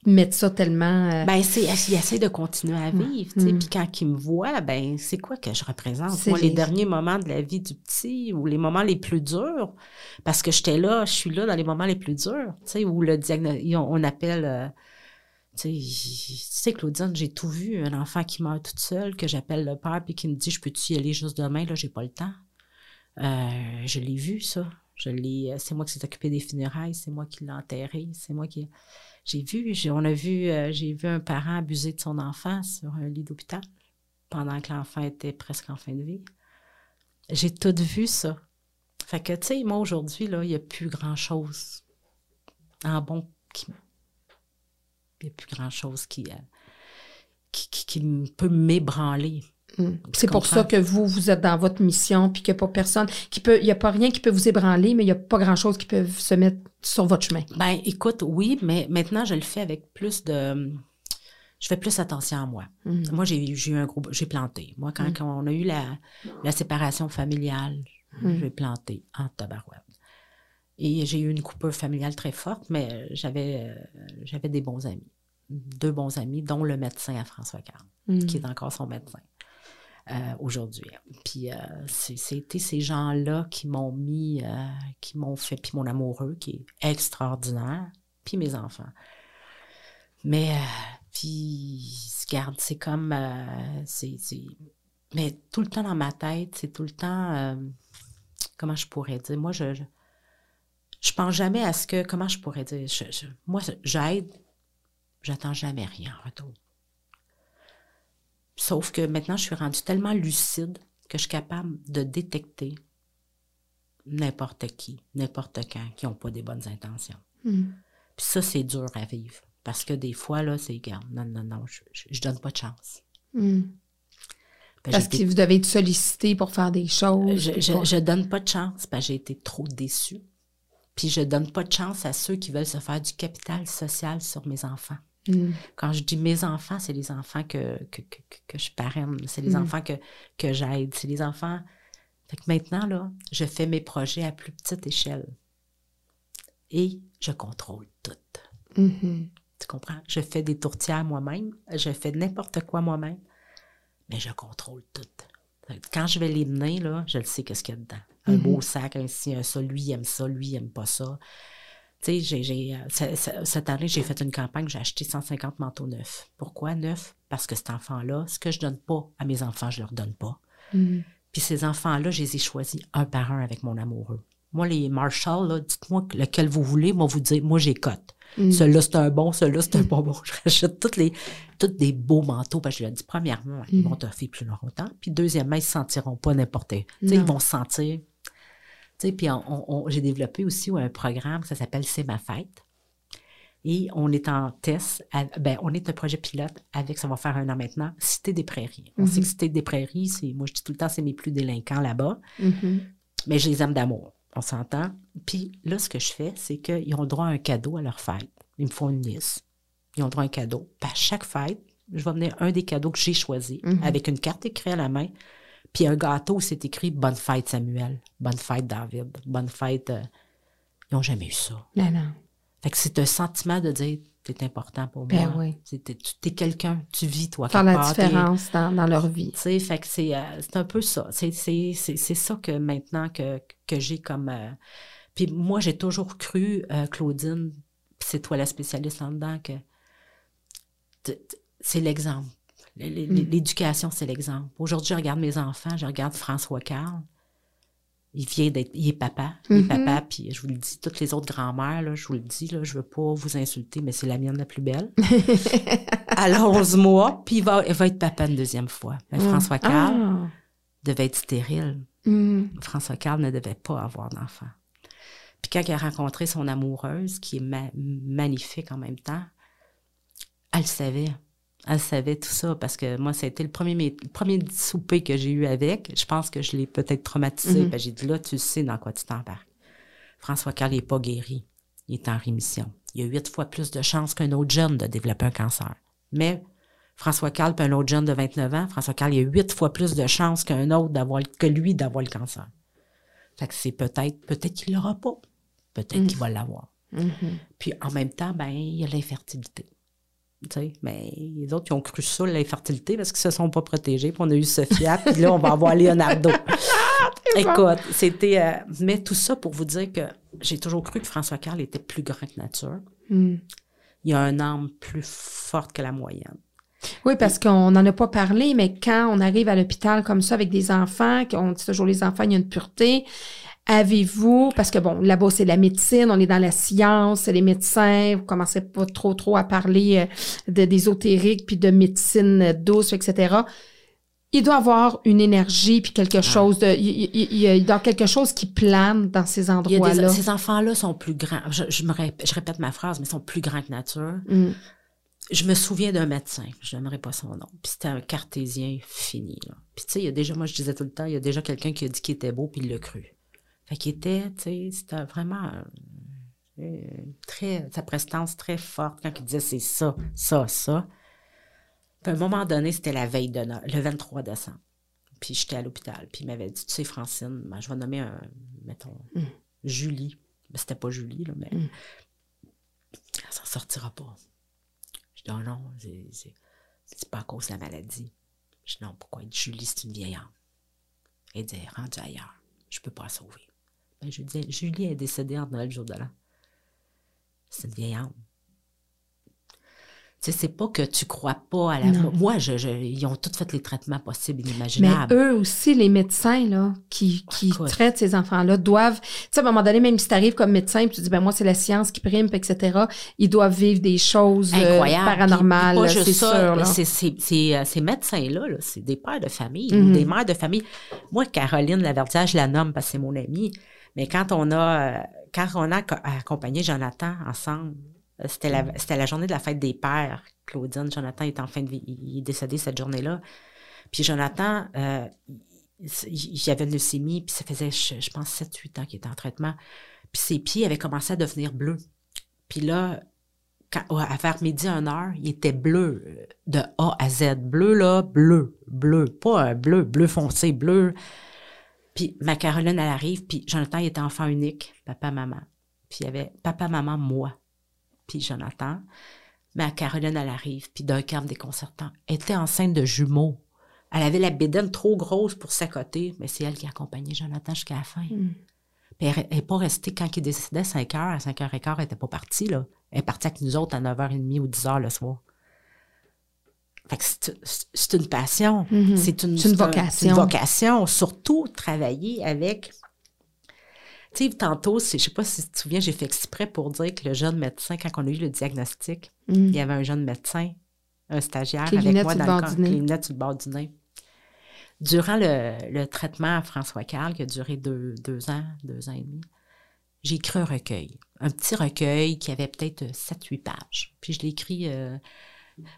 mettre ça tellement. euh,
Ben, c'est, ils essaient de continuer à vivre, tu sais. Puis quand ils me voient, ben, c'est quoi que je représente? Moi, les
les-
derniers moments de la vie du petit ou les moments les plus durs, parce que j'étais là, je suis là dans les moments les plus durs, tu sais, où le diagnostic, on, on appelle, euh, tu sais, Claudine, j'ai tout vu, un enfant qui meurt toute seule, que j'appelle le père, puis qui me dit, je peux-tu y aller juste demain, là, j'ai pas le temps. Euh, je l'ai vu, ça. Je l'ai, c'est moi qui s'est occupé des funérailles, c'est moi qui l'ai enterré, c'est moi qui. J'ai vu, on a vu, euh, j'ai vu un parent abuser de son enfant sur un lit d'hôpital pendant que l'enfant était presque en fin de vie. J'ai tout vu ça. Fait que, tu sais, moi, aujourd'hui, là, il n'y a plus grand-chose en bon qui. Il n'y a plus grand-chose qui, euh, qui, qui, qui me- peut m'ébranler.
Mm.
Tu
C'est pour ça que vous, vous êtes dans votre mission, puis qu'il n'y a pas personne qui peut, il n'y a pas rien qui peut vous ébranler, mais il n'y a pas grand-chose qui peut se mettre sur votre chemin.
Ben, écoute, oui, mais maintenant, je le fais avec plus de. Je fais plus attention à moi.
Mm.
Moi, j'ai eu un gros. J'ai planté. Moi, quand, quand on a eu la, la séparation familiale, j'ai planté en tabarouette. Et j'ai eu une coupure familiale très forte, mais euh, j'avais euh, j'avais des bons amis. Deux bons amis, dont le médecin à François Carme,
Mm.
qui est encore son médecin euh, aujourd'hui. Puis euh, c'est- c'était ces gens-là qui m'ont mis, euh, qui m'ont fait, puis mon amoureux qui est extraordinaire, puis mes enfants. Mais, puis, regarde, c'est comme, c'est, mais tout le temps dans ma tête, c'est tout le temps, comment je pourrais dire, moi, je, je, je pense jamais à ce que, comment je pourrais dire, je- je- moi, j'aide, j'attends jamais rien en retour. Sauf que maintenant, je suis rendue tellement lucide que je suis capable de détecter n'importe qui, n'importe quand, qui n'ont pas des bonnes intentions.
Mm.
Puis ça, c'est dur à vivre. Parce que des fois, là, c'est, garde, non, non, non, je, je donne pas de chance.
Mm.
Ben,
Parce que
été-
vous devez être sollicité pour faire des choses.
je, je donne pas de chance parce que j'ai été trop déçue. Puis je donne pas de chance à ceux qui veulent se faire du capital social sur mes enfants.
Mm.
Quand je dis mes enfants, c'est les enfants que, que, que, que- je parraine. C'est les
Mhm.
enfants que, que j'aide. C'est les enfants. Fait que maintenant, là, je fais mes projets à plus petite échelle. Et je contrôle tout.
Mhm.
Tu comprends? Je fais des tourtières moi-même. Je fais n'importe quoi moi-même. Mais je contrôle tout. Quand je vais les mener, là, je le sais qu'est-ce qu'il y a dedans. Un
Mhm.
beau sac, un ci, un ça. Lui, il aime ça. Lui, il aime pas ça. Tu sais, j'ai, euh, ce- ce- cette année, j'ai fait une campagne, j'ai acheté 150 manteaux neufs. Pourquoi neufs? Parce que cet enfant-là, ce que je donne pas à mes enfants, je leur donne pas.
Mm.
Puis ces enfants-là, je les ai choisis un par un avec mon amoureux. Moi, les Marshall, dites-moi lequel vous voulez, moi, vous dire, moi, j'ai cote.
Mm.
Celui-là, c'est un bon, celui-là, c'est un pas bon. Je rachète tous les, tous des beaux manteaux, parce que je leur dis, premièrement, ils
Mm.
vont te faire plus longtemps. Puis deuxièmement, ils se sentiront pas n'importe. Tu sais,
Non.
ils vont se sentir. Tu sais, puis j'ai développé aussi un programme, ça s'appelle C'est ma fête. Et on est en test, à- ben, on est un projet pilote avec, ça va faire un an maintenant, Cité des Prairies. On
Mhm.
sait que Cité des Prairies, c'est, moi je dis tout le temps, c'est mes plus délinquants là-bas,
Mhm.
mais je les aime d'amour, on s'entend. Puis là, ce que je fais, c'est qu'ils ont le droit à un cadeau à leur fête. Ils me font une liste. Ils ont le droit à un cadeau. Puis à chaque fête, je vais venir un des cadeaux que j'ai choisi,
Mhm.
avec une carte écrite à la main, puis un gâteau c'est écrit Bonne fête Samuel, bonne fête David, bonne fête. euh, Ils n'ont jamais eu ça.
Non, non.
Fait que c'est un sentiment de dire T'es important pour
Ben
moi.
oui.
Tu es quelqu'un, tu vis, toi.
Faire la
part,
différence dans, dans leur vie.
tu sais, fait que c'est, euh, c'est un peu ça. C'est, ça que maintenant que, que j'ai comme. euh, Puis moi, j'ai toujours cru, Claudine, c'est toi la spécialiste en dedans, que c'est l'exemple.
Mm.
L'éducation, c'est l'exemple. Aujourd'hui, je regarde mes enfants, je regarde François Carl. Il vient d'être, il est papa, il est papa, puis je vous le dis, toutes les autres grand-mères, là, je vous le dis, là, je veux pas vous insulter, mais c'est la mienne la plus belle. [LAUGHS] à 11 mois, puis il va, il va être papa une deuxième fois. Mais François Carl
Ah.
devait être stérile.
Mm.
François Carl ne devait pas avoir d'enfant. Puis quand il a rencontré son amoureuse, qui est ma- magnifique en même temps, elle savait. Elle savait tout ça parce que moi, ça a été le premier, le premier souper que j'ai eu avec. Je pense que je l'ai peut-être traumatisé.
Mhm.
Ben, j'ai dit là, tu sais dans quoi tu t'embarques. François Carl n'est pas guéri. Il est en rémission. Il a huit fois plus de chances qu'un autre jeune de développer un cancer. Mais François Carl puis un autre jeune de 29 ans, François Carl, il a huit fois plus de chances qu'un autre d'avoir, que lui d'avoir le cancer. Fait que c'est peut-être, peut-être qu'il l'aura pas. Peut-être qu'il va l'avoir.
Mhm.
Puis en même temps, ben, il y a l'infertilité. Mais les autres, ils ont cru ça, l'infertilité, parce qu'ils se sont pas protégés. Puis on a eu Sophia, [LAUGHS] puis là, on va avoir Leonardo. [LAUGHS] Écoute, c'était... euh, mais tout ça pour vous dire que j'ai toujours cru que François Carl était plus grand que nature.
Mm.
Il a un âme plus forte que la moyenne.
Oui, parce qu'on n'en a pas parlé, mais quand on arrive à l'hôpital comme ça avec des enfants, qu'on dit toujours les enfants, il y a une pureté. Avez-vous, parce que bon, là-bas, c'est la médecine, on est dans la science, c'est les médecins, vous commencez pas trop, trop à parler euh, de d'ésotérique puis de médecine douce, etc. Il doit avoir une énergie puis quelque chose de, il, il- il- il y a dans quelque chose qui plane dans ces
Il y a des-
endroits-là.
ces enfants-là sont plus grands. Je, je me rép- je répète ma phrase, mais ils sont plus grands que nature.
Mm.
je me souviens d'un médecin, je n'aimerais pas son nom, puis c'était un cartésien fini. Là. Puis tu sais, il y a déjà, moi je disais tout le temps, il y a déjà quelqu'un qui a dit qu'il était beau, puis il l'a cru. Fait qu'il était, tu sais, c'était vraiment euh, très, sa prestance très forte quand il disait c'est ça, ça, ça. Puis à un moment donné, c'était la veille de Noël, le 23 décembre. Puis j'étais à l'hôpital, puis il m'avait dit, tu sais, Francine, ben, je vais nommer un, mettons,
Mm.
Julie. Ben, c'était pas Julie, là, mais
Mm.
elle s'en sortira pas. Je dis, oh non, c'est- pas à cause de la maladie. Je dis, non, pourquoi? Être Julie, c'est une vieille âme. Elle dit, rendue ailleurs. Je peux pas la sauver. Ben, je Julie est décédée en Noël, jour de l'an. C'est une vieille âme. Tu sais, c'est pas que tu crois pas à la.
Non.
Moi, je, je- ils ont tous fait les traitements possibles et
Mais
inimaginables.
eux aussi, les médecins là, qui, qui
Écoute.
traitent ces enfants-là, doivent, tu sais, à un moment donné, même si tu arrives comme médecin, puis tu dis, ben moi, c'est la science qui prime, puis etc., ils doivent vivre des choses euh,
Incroyable.
paranormales, c'est sûr.
C'est- ces médecins-là, là, c'est des pères de famille,
Mhm.
ou des mères de famille. Moi, Caroline Laverdière, je la nomme parce que c'est mon amie. Mais quand on a, euh, quand on a acco- accompagné Jonathan ensemble, euh, c'était la, c'était la journée de la fête des pères. Claudine, Jonathan est en fin de vie, il est décédé cette journée-là. Puis Jonathan, euh, il, avait une leucémie, puis ça faisait, je, je pense, 7-8 ans qu'il était en traitement. Puis ses pieds avaient commencé à devenir bleus. Puis là, quand, à vers midi, 1 heure, il était bleu, de A à Z. Bleu, là, bleu, bleu. Pas un bleu, bleu foncé, bleu. Puis ma Caroline, elle arrive, puis Jonathan, il était enfant unique, papa, maman. Puis il y avait papa, maman, moi, puis Jonathan. Ma Caroline, elle arrive, puis d'un calme déconcertant. Elle était enceinte de jumeaux. Elle avait la bédaine trop grosse pour s'accoter, mais c'est elle qui accompagnait Jonathan jusqu'à la fin.
Mm.
Puis elle n'est pas restée quand il décidait à 5 heures. À 5 h 15 elle n'était pas partie, là. Elle est partie avec nous autres à 9h30 ou 10h le soir. Fait que c'est- une passion.
Mhm.
C'est une,
vocation.
une vocation. Surtout travailler avec. Tu sais, tantôt, je sais pas si tu te souviens, j'ai fait exprès pour dire que le jeune médecin, quand on a eu le diagnostic,
Mm.
il y avait un jeune médecin, un stagiaire
Avec les
avec
lunettes
moi dans
le nez.
les lunettes sur le bord du nez. Durant le, le traitement à François Carl, qui a duré deux, deux ans, deux ans et demi, j'ai écrit un recueil. Un petit recueil qui avait peut-être 7-8 pages. Puis je l'ai écrit euh,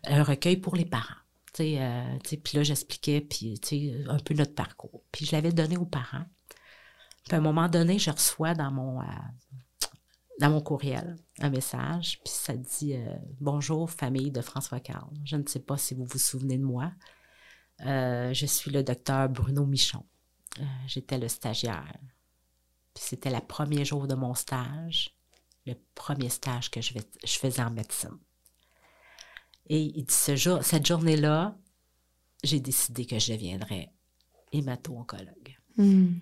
un recueil pour les parents. Euh, puis là, j'expliquais puis, un peu notre parcours. Puis je l'avais donné aux parents. Puis à un moment donné, je reçois dans mon, euh, dans mon courriel un message, puis ça dit euh, Bonjour, famille de François Carl. Je ne sais pas si vous vous souvenez de moi. Je suis le docteur Bruno Michon. J'étais le stagiaire. Puis c'était le premier jour de mon stage, le premier stage que je, je faisais en médecine. Et il dit ce jour, cette journée-là, j'ai décidé que je deviendrais hémato-oncologue. Hmm.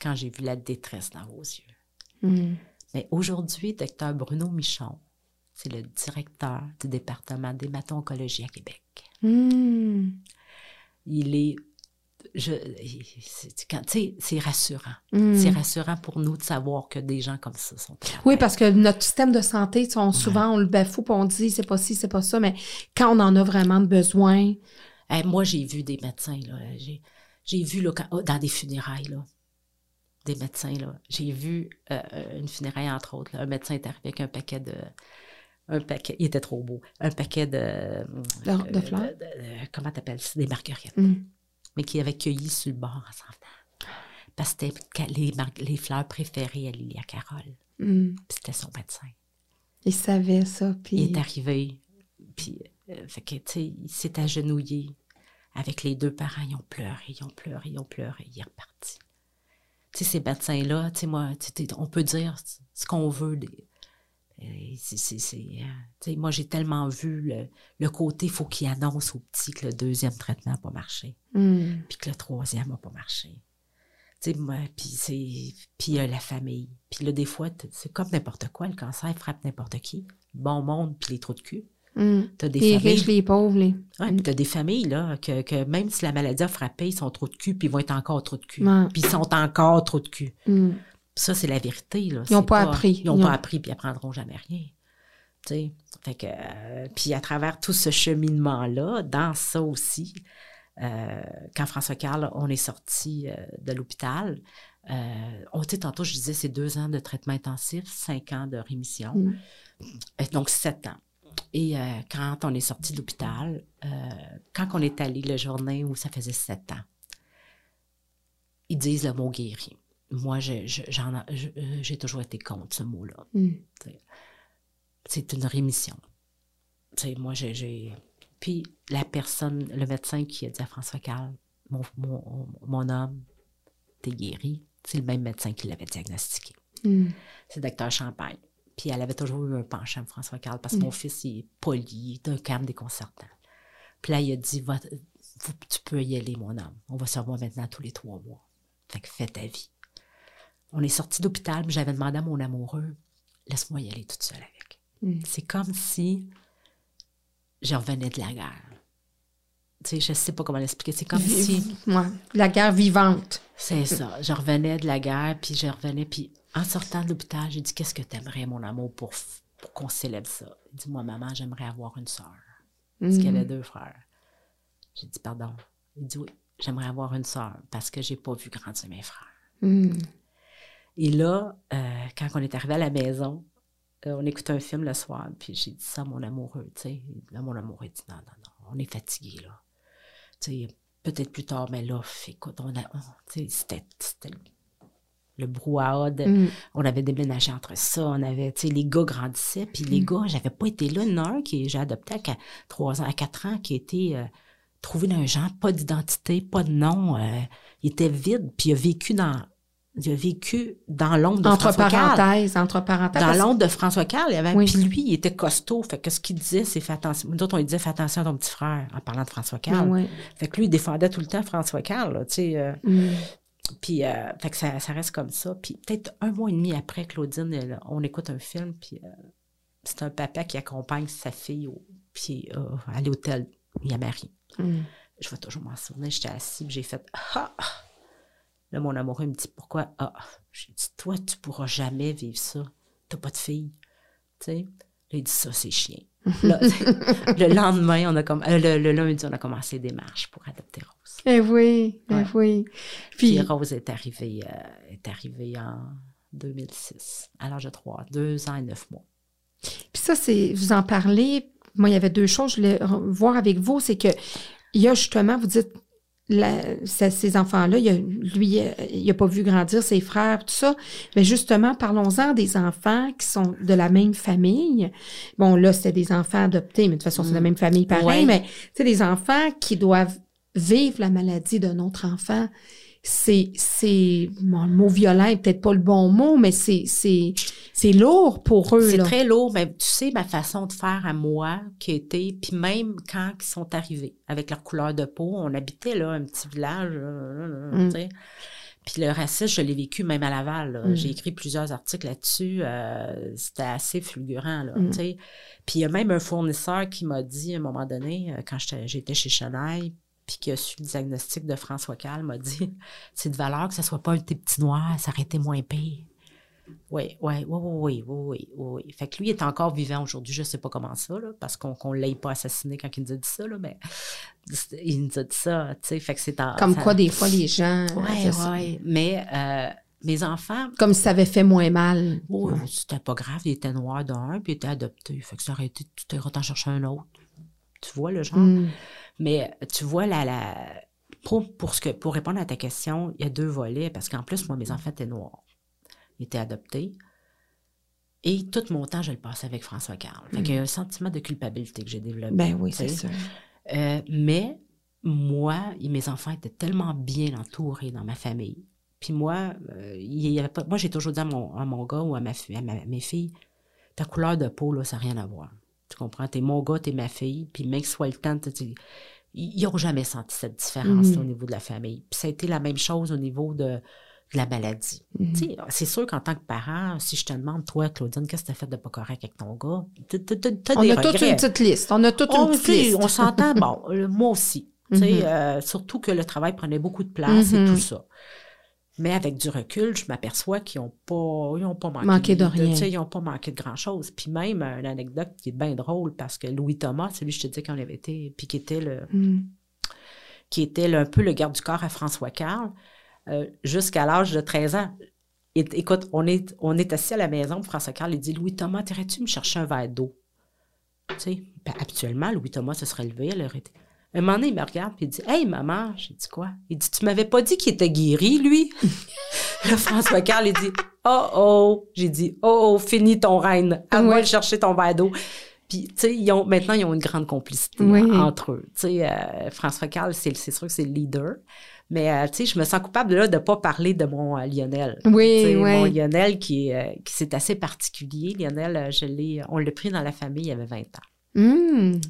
Quand j'ai vu la détresse dans vos yeux. Hmm. Mais aujourd'hui, docteur Bruno Michon, c'est le directeur du département d'hémato-oncologie à Québec. Hmm. Il est c'est rassurant. C'est rassurant pour nous de savoir que des gens comme ça sont
Oui, parce que notre système de santé, on, souvent, on le bafoue et on dit c'est pas ci, c'est pas ça, mais quand on en a vraiment besoin.
moi, j'ai vu des médecins, J'ai vu dans des funérailles, là, des médecins. Là. J'ai vu euh, une funéraille, entre autres. un médecin est arrivé avec un paquet de. Un paquet, il était trop beau. Un paquet de.
De, fleurs?
Euh, comment t'appelles ça? Des marguerites. Mm. Mais qui avait cueilli sur le bord en s'en venant. Parce que c'était les, les, fleurs préférées à Lilia Carole. Mm. c'était son médecin.
Il savait ça. Puis...
Il est arrivé. Puis, euh, fait que, tu sais, il s'est agenouillé avec les deux parents. Ils ont pleuré, ils ont pleuré, ils ont pleuré. Il est reparti ces médecins-là, tu sais, moi, on peut dire ce qu'on veut. C'est, moi, j'ai tellement vu le, côté, il faut qu'il annonce au petit que le deuxième traitement n'a pas marché, hmm. puis que le troisième n'a pas marché. Puis c'est puis la famille. Puis là, des fois, c'est comme n'importe quoi, le cancer frappe n'importe qui. Bon monde, puis les trous de cul.
Mm. des les riches, les pauvres. Les...
Ouais, mm. tu as des familles là, que, même si la maladie a frappé, ils sont trop de cul, puis ils vont être encore trop de cul. Puis ils sont encore trop de cul. Mm. Ça, c'est la vérité. Là.
Ils n'ont pas, appris.
Ils n'ont pas appris, puis ils apprendront jamais rien. Fait que, euh, puis à travers tout ce cheminement-là, dans ça aussi, euh, quand François Carl, on est sorti euh, de l'hôpital, on dit tantôt, je disais, c'est deux ans de traitement intensif, cinq ans de rémission. Donc, sept ans. Et quand on est sorti de l'hôpital, quand on est allé le journée où ça faisait sept ans, ils disent le mot guéri. Moi, euh, j'ai toujours été contre ce mot-là. Hmm. C'est une rémission. moi, j'ai. Puis la personne, le médecin qui a dit à François Carl, mon, mon, homme, t'es guéri, c'est le même médecin qui l'avait diagnostiqué. Hmm. C'est le docteur Champagne. Puis elle avait toujours eu un penchant, François Carl, parce que mon mm. fils, il est poli, il est un calme déconcertant. Puis là, il a dit, tu peux y aller, mon âme. On va se revoir maintenant tous les trois mois. Fait que fais ta vie. On est sorti d'hôpital, mais j'avais demandé à mon amoureux, laisse-moi y aller toute seule avec. Mm. C'est comme si je revenais de la guerre. Tu sais, je sais pas comment l'expliquer. C'est comme si.
la guerre vivante.
C'est ça. Je revenais de la guerre, puis je revenais, puis en sortant de l'hôpital, j'ai dit Qu'est-ce que tu aimerais, mon amour, pour, qu'on célèbre ça? Il dit Moi, maman, j'aimerais avoir une sœur. Parce qu'il y avait mm. deux frères. J'ai dit Pardon. Il dit Oui, j'aimerais avoir une sœur parce que j'ai pas vu grandir mes frères. Mm. Et là, euh, quand on est arrivé à la maison, euh, on écoutait un film le soir, puis j'ai dit ça à mon amoureux, tu sais. Là, mon amoureux, dit non, non, non, on est fatigué, là. Tu sais, peut-être plus tard, mais là, écoute, on a, tu sais, c'était le brouhaha. Mm. On avait déménagé entre ça. On avait, tu sais, les gars grandissaient. Puis les mm. gars, j'avais pas été là. Il y en a un qui j'ai adopté à 3 ans, à 4 ans, qui était euh, trouvé dans un genre, pas d'identité, pas de nom. Euh, il était vide. Puis il a vécu dans. Il a vécu dans l'ombre de
entre
François
parenthèses, Entre parenthèses,
Dans l'ombre de François Carl, il y avait, puis lui, il était costaud. Fait que ce qu'il disait, c'est fais attention. Nous autres, on lui disait fais attention à ton petit frère, en parlant de François Carl. Fait que lui, il défendait tout le temps François Carl, tu sais. Euh, mm. Puis, euh, fait que ça, reste comme ça. Puis, peut-être un mois et demi après, Claudine, on écoute un film, puis euh, c'est un papa qui accompagne sa fille au, puis, à l'hôtel Yamari. Mm. Je vais toujours m'en souvenir. J'étais assise, j'ai fait Ah! Là, mon amoureux me dit Pourquoi? Ah? J'ai dit Toi, tu pourras jamais vivre ça. T'as pas de fille. Tu sais? il dit Ça, c'est chien. [LAUGHS] le lendemain, on a comme, le, le, lundi, on a commencé des marches pour adopter Rose.
Eh oui, eh oui.
Puis, Rose est arrivée, euh, est arrivée en 2006, à l'âge de 3, deux ans et neuf mois.
Puis ça, c'est, vous en parlez. Moi, il y avait deux choses que je voulais voir avec vous. C'est que, il y a justement, vous dites, la- ces enfants-là, il a- lui, euh, il n'a pas vu grandir ses frères, tout ça. Mais justement, parlons-en des enfants qui sont de la même famille. Bon, là, c'était des enfants adoptés, mais de toute façon, c'est la
Mm.
même famille pareil.
Ouais.
Mais c'est des enfants qui doivent vivre la maladie d'un autre enfant. C'est, c'est, bon, le mot violent est peut-être pas le bon mot, mais c'est, c'est, c'est lourd pour eux,
C'est très lourd, mais tu sais, ma façon de faire à moi, qui était, puis même quand ils sont arrivés, avec leur couleur de peau, on habitait là, un petit village, euh,
Mm.
tu sais. Puis le racisme, je l'ai vécu même à Laval.
Mm.
J'ai écrit plusieurs articles là-dessus. euh, C'était assez fulgurant, là,
Mm.
tu sais. Puis il y a même un fournisseur qui m'a dit, à un moment donné, euh, quand j'étais j'étais chez Chanel, puis qui a su le diagnostic de François Cal, m'a dit, [LAUGHS] c'est de valeur que ce soit pas un petit petit noir, ça aurait été moins pire. Oui, oui, oui, oui, oui, oui, oui, oui. Fait que lui il est encore vivant aujourd'hui, je sais pas comment ça, là, parce qu'on qu'on l'ait pas assassiné quand il nous a dit ça, là, mais [LAUGHS] il nous a dit ça, tu sais, fait que c'est.
Comme
ça-
quoi, des fois, les gens. Ça.
ouais. Mais euh, mes enfants,
Comme si ça avait fait moins mal.
oh, c'était pas grave, il était noir d'un, puis il était adopté. Fait que ça aurait été, tu t'es chercher un autre. Tu vois le genre?
Mm.
Mais tu vois, la, la, pour, pour, ce que, pour répondre à ta question, il y a deux volets, parce qu'en plus, moi, mes enfants étaient noirs. Ils étaient adoptés. Et tout mon temps, je le passais avec François Carl. Fait qu'il y a un sentiment de culpabilité que j'ai développé.
Ben oui, c'est sûr.
Euh, mais moi et mes enfants étaient tellement bien entourés dans ma famille. Puis moi, euh, il y avait pas, moi j'ai toujours dit à mon, à mon gars ou à, ma, à ma- mes filles, ta couleur de peau, là, ça n'a rien à voir. Tu comprends? T'es mon gars, t'es ma fille, puis même que ce soit le temps, ils n'ont jamais senti cette différence
Mhm.
au niveau de la famille. Puis ça a été la même chose au niveau de, de la maladie.
Mhm.
Sais, C'est sûr qu'en tant que parent, si je te demande, toi, Claudine, qu'est-ce que tu as fait de pas correct avec ton gars?
On
des
a toute une petite liste. On a toute
On,
une petite liste.
on s'entend, [LAUGHS] bon, moi aussi.
Mhm.
euh, surtout que le travail prenait beaucoup de place et
Mhm.
tout ça. Mais avec du recul, je m'aperçois qu'ils n'ont pas, ils ont pas manqué,
Manqué de rien.
ils n'ont pas manqué de grand-chose. Puis même, euh, une anecdote qui est bien drôle, parce que Louis Thomas, celui que je te disais qu'on avait été, puis qui était, le,
Mm.
qui était le- un peu le garde du corps à François Carl, euh, jusqu'à l'âge de 13 ans. Et- écoute, on est, on est assis à la maison, François Carl, il dit Louis Thomas, irais-tu me chercher un verre d'eau Tu sais, ben, habituellement, Louis Thomas se serait levé, elle aurait été. Un moment donné, il me regarde, puis il dit Hey, maman, j'ai dit quoi? Il dit Tu m'avais pas dit qu'il était guéri, lui? [LAUGHS] Là, François Carl, il dit Oh, oh J'ai dit Oh, oh, finis ton règne, à moi de chercher ton verre d'eau. Puis, tu sais, ils ont, maintenant, ils ont une grande complicité
Oui.
en- entre eux. Tu sais, euh, François Carl, c'est sûr que c'est le leader. Mais, euh, tu sais, je me sens coupable là, de ne pas parler de mon euh, Lionel.
Oui,
sais, Mon
oui.
Lionel, qui, est, qui c'est assez particulier. Lionel, je l'ai, on l'a pris dans la famille, il avait 20 ans.
Mm.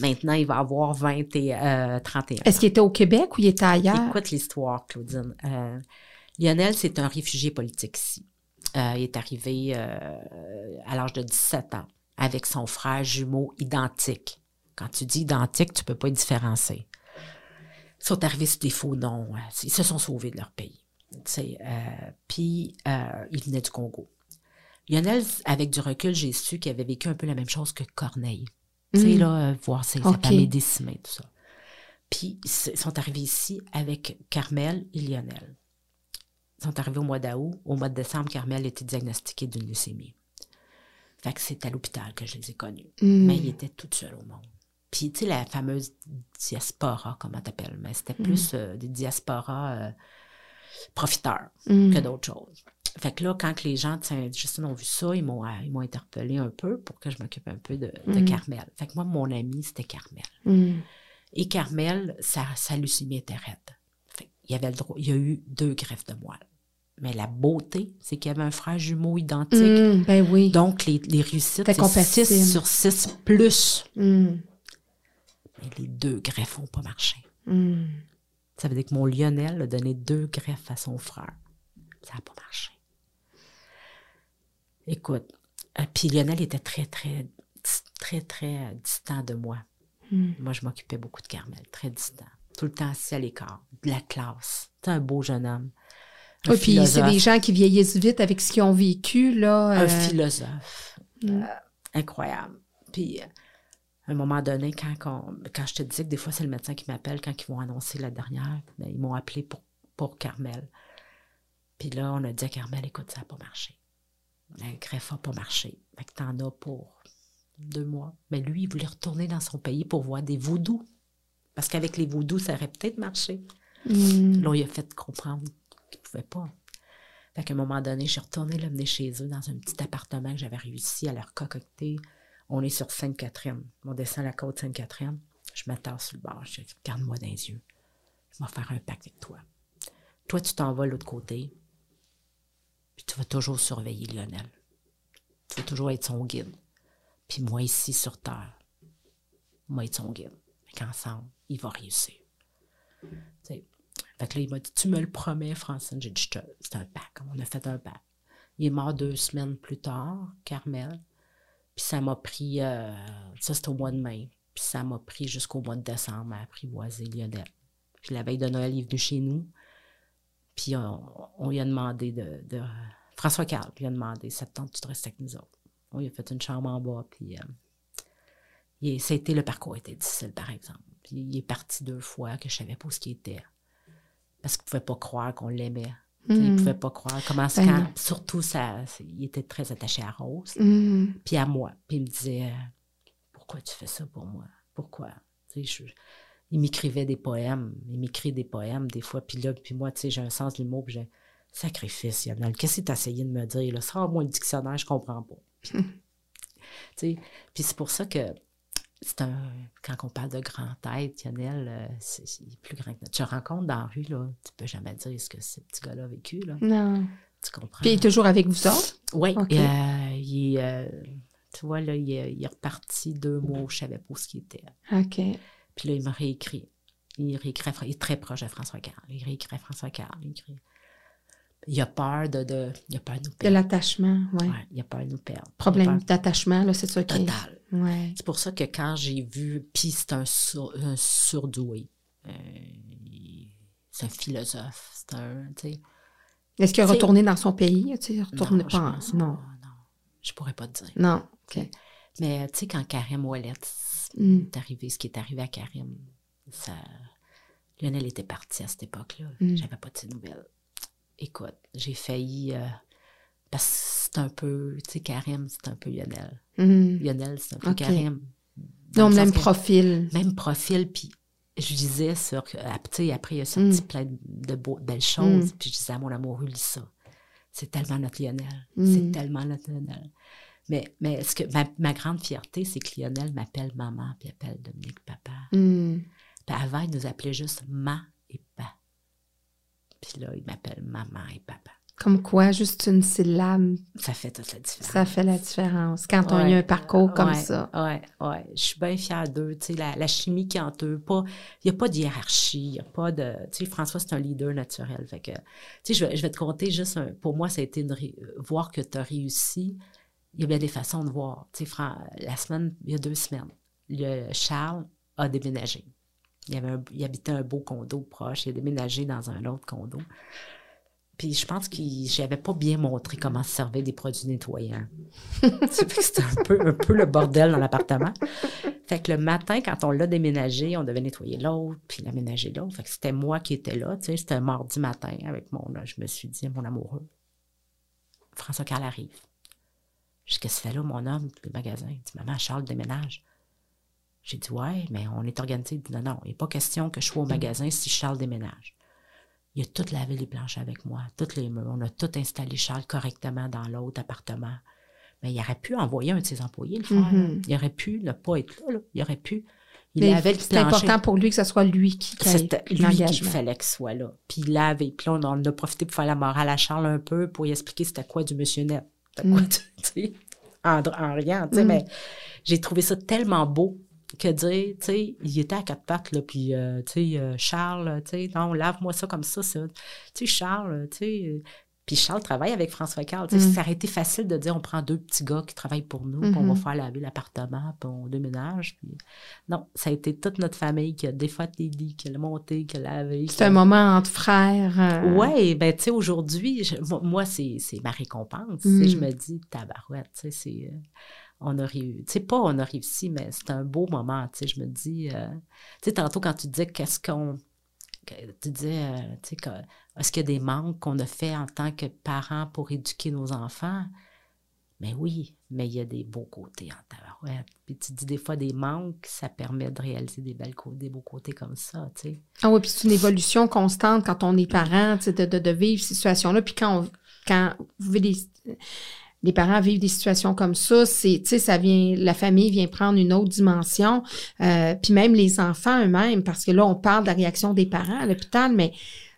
Maintenant, il va avoir 20 et, euh, 31
Est-ce qu'il était au Québec ou il était ailleurs?
Écoute l'histoire, Claudine. Euh, Lionel, c'est un réfugié politique ici. Euh, il est arrivé euh, à l'âge de 17 ans avec son frère jumeau identique. Quand tu dis identique, tu peux pas différencier. Ils sont arrivés sur des faux noms. Ils se sont sauvés de leur pays. Puis, ils venaient du Congo. Lionel, avec du recul, j'ai su qu'il avait vécu un peu la même chose que Corneille. Tu sais,
Mm.
là, euh, voir ses, sa
Ok.
famille décimée, tout ça. Puis, ils sont arrivés ici avec Carmel et Lionel. Ils sont arrivés au mois d'août. Au mois de décembre, Carmel était diagnostiquée d'une leucémie. Fait que c'est à l'hôpital que je les ai connus.
Mm.
Mais il était tout seul au monde. Puis, tu sais, la fameuse diaspora, comment t'appelles, mais c'était plus euh, des diasporas euh, profiteurs
Mm.
que d'autres choses. Fait que là, quand les gens de Saint-Justine ont vu ça, ils m'ont, euh, ils m'ont interpellé un peu pour que je m'occupe un peu de, de
Mm.
Carmel. Fait que moi, mon ami, c'était Carmel.
Mm.
Et Carmel, sa, sa leucémie était raide. Fait il, y avait le droit, il y a eu deux greffes de moelle. Mais la beauté, c'est qu'il y avait un frère jumeau identique.
Mm. Ben oui.
Donc, les, les réussites, c'est
compatible.
6 sur 6 plus. Mais les deux greffes n'ont pas marché. Ça veut dire que mon Lionel a donné deux greffes à son frère. Ça n'a pas marché. Écoute, euh, puis Lionel était très, très, très, très distant de moi.
Mm.
Moi, je m'occupais beaucoup de Carmel, très distant. Tout le temps assis à l'écart, de la classe. C'est un beau jeune homme. Un
Oui, puis c'est des gens qui vieillissent vite avec ce qu'ils ont vécu, là.
Un
euh,
philosophe.
Mm.
Euh, incroyable. Puis, euh, à un moment donné, quand, quand je te disais que des fois, c'est le médecin qui m'appelle quand ils vont annoncer la dernière, ben, ils m'ont appelé pour, pour Carmel. Puis là, on a dit à Carmel, écoute, ça n'a pas marché. La greffe n'a pas marché. Fait que t'en as pour deux mois. Mais lui, il voulait retourner dans son pays pour voir des vaudous. Parce qu'avec les vaudoux, ça aurait peut-être marché.
Mm.
Là, il a fait comprendre qu'il ne pouvait pas. Fait qu'à un moment donné, je suis retournée l'amener chez eux dans un petit appartement que j'avais réussi à leur concocter. On est sur Sainte-Catherine. On descend la côte Sainte-Catherine. Je m'attends sur le bord. Je dis, regarde-moi dans les yeux. Je vais faire un pacte avec toi. Toi, tu t'en vas de l'autre côté. Puis tu vas toujours surveiller Lionel. Tu vas toujours être son guide. Puis moi, ici, sur Terre, moi, être son guide. Fait qu'ensemble, il va réussir. Tu sais, fait que là, il m'a dit, tu me le promets, Francine. J'ai dit, c'est un pacte. On a fait un pacte. Il est mort deux semaines plus tard, Carmel. Puis ça m'a pris, euh, ça c'était au mois de mai. Puis ça m'a pris jusqu'au mois de décembre à apprivoiser Lionel. Puis la veille de Noël, il est venu chez nous. Puis on, on lui a demandé de, de- François Carl lui a demandé, septembre, tu te restes avec nous autres. On lui a fait une chambre en bas. Puis euh, ça a été, le parcours était difficile, par exemple. Puis il est parti deux fois que je savais pas où ce qu'il était. Parce qu'il pouvait pas croire qu'on l'aimait. Sais, Il
Mm.
pouvait pas croire comment
Ben
quand- surtout ça, il était très attaché à Rose
Mm.
puis à moi. Puis il me disait euh, Pourquoi tu fais ça pour moi? Pourquoi Tu sais, je- Il m'écrivait des poèmes. Il m'écrit des poèmes des fois. Puis là, puis moi, tu sais, j'ai un sens de l'humour. Puis j'ai Sacrifice, Lionel. Qu'est-ce que tu as essayé de me dire là? Sors-moi le dictionnaire, je comprends pas. [LAUGHS] tu sais, Puis c'est pour ça que c'est un. Quand on parle de grand tête, Lionel, euh, c'est plus grand que notre. Tu le rencontres dans la rue, là, tu peux jamais dire ce que ce petit gars-là a vécu. Là.
Non.
Tu comprends?
Puis il est toujours avec vous autres?
Oui,
Ok.
euh, il euh, tu vois, là, il est, il est reparti deux mois où je savais pas où ce qu'il était.
OK.
Puis là, il m'a réécrit. Il réécrit, il est très proche de François Carl. Il réécrit à François Carl. Il, il a peur de, de, il a peur de nous
De
perdre.
l'attachement, oui.
Ouais, il a peur de nous perdre.
Problème
a
d'attachement, là, c'est ça qui est.
total.
Ouais.
C'est pour ça que quand j'ai vu, puis c'est un, sur- un surdoué. Euh, c'est un philosophe. C'est un, tu sais.
Est-ce qu'il est
C'est-
retourné dans son pays? Tu sais, retourné
non, je
pas. en-
pense
Non.
non. Je pourrais pas te dire.
Non. OK.
Mais tu sais, quand Karim Ouellet
Mm.
arrivé, ce qui est arrivé à Karim, ça... Lionel était parti à cette époque-là.
Mm.
J'avais pas de ses nouvelles. Écoute, j'ai failli. euh, parce que c'est un peu. Tu sais, Karim, c'est un peu Lionel.
Mm.
Lionel, c'est un peu. Karim. Dans
Donc,
le
même profil.
Même profil, puis je disais sur. sais, après, il a sorti
Mm.
plein de beaux- belles choses, puis je disais à mon amoureux, lis ça. C'est tellement notre Lionel. C'est tellement notre Lionel. Mais, mais ce que, ma, ma grande fierté, c'est que Lionel m'appelle maman, puis appelle Dominique papa.
Mm.
Puis avant, il nous appelait juste ma et pa. Puis là, il m'appelle maman et papa.
Comme quoi, juste une syllabe,
Ça fait toute la différence.
ça fait la différence. Quand on a un parcours comme
Ouais,
ça.
Ouais, ouais. Je suis bien fière d'eux. Tu sais, la, la chimie qui est entre eux, il n'y a pas de hiérarchie, il n'y a pas de. Tu sais, François, c'est un leader naturel. Fait que, tu sais, je, vais- je vais te compter juste un. Pour moi, ça a été une voir que tu as réussi. Il y a bien des façons de voir. Tu sais, Fran- la semaine, il y a deux semaines, le Charles a déménagé. Il, avait un- il habitait un beau condo proche. Il a déménagé dans un autre condo. Puis je pense que j'avais pas bien montré comment se servir des produits nettoyants. [LAUGHS] C'était un peu, un peu le bordel dans l'appartement. Fait que le matin, quand on l'a déménagé, on devait nettoyer l'autre, puis l'aménager l'autre. Fait que c'était moi qui étais là, tu sais, c'était un mardi matin avec mon... Je me suis dit, mon amoureux, François Carl arrive. Je dis, qu'est-ce que là, mon homme, le magasin? Il dit, maman, Charles déménage. J'ai dit, ouais, mais on est organisé. Il dit, non, non, il n'est pas question que je sois au magasin si Charles déménage. Il a tout lavé les planches avec moi, toutes les murs. On a tout installé Charles correctement dans l'autre appartement. Mais il aurait pu envoyer un de ses employés le faire.
Mhm.
Il aurait pu ne pas être là. là. Il aurait pu. Il avait plancher.
important pour lui que ce soit lui qui qui ait
C'était lui qu'il
l'engagement.
fallait qu'il soit là. Puis il l'avait. Puis là, on en a profité pour faire la morale à Charles un peu pour lui expliquer c'était quoi du monsieur net. Quoi,
Mm.
tu en, en riant, tu sais.
Mm.
Mais j'ai trouvé ça tellement beau que dire, tu sais, il était à quatre pattes, là, puis, euh, tu sais, euh, Charles, tu sais, non, lave-moi ça comme ça, ça. Tu sais, Charles, tu sais... Puis Charles travaille avec François Carl.
Mm.
Ça aurait été facile de dire on prend deux petits gars qui travaillent pour nous, puis on va
Mhm.
faire laver l'appartement, puis on déménage. Puis... Non, ça a été toute notre famille qui a défait les lits, qui a monté, qui a lavé.
C'est un moment entre frères. euh,
Ouais, ben tu sais, aujourd'hui, je- moi, moi, c'est ma récompense. sais,
Mm.
Je me dis, tabarouette, tu sais, c'est... euh, on a réussi. Tu sais, pas on a réussi, mais c'est un beau moment, tu sais. Je me dis... euh, tu sais, tantôt, quand tu disais qu'est-ce qu'on... Tu disais, euh, tu sais, est-ce qu'il y a des manques qu'on a fait en tant que parents pour éduquer nos enfants? Mais oui, mais il y a des beaux côtés en tabarouette. Puis tu dis des fois des manques, ça permet de réaliser des, belles beaux côtés comme ça, tu sais.
Ah oui, puis c'est une évolution constante quand on est parent, tu sais, de, vivre ces situations-là. Puis quand, quand vous vivez les parents vivent des situations comme ça, c'est, tu ça vient, la famille vient prendre une autre dimension. Euh, puis même les enfants eux-mêmes, parce que là, on parle de la réaction des parents à l'hôpital, mais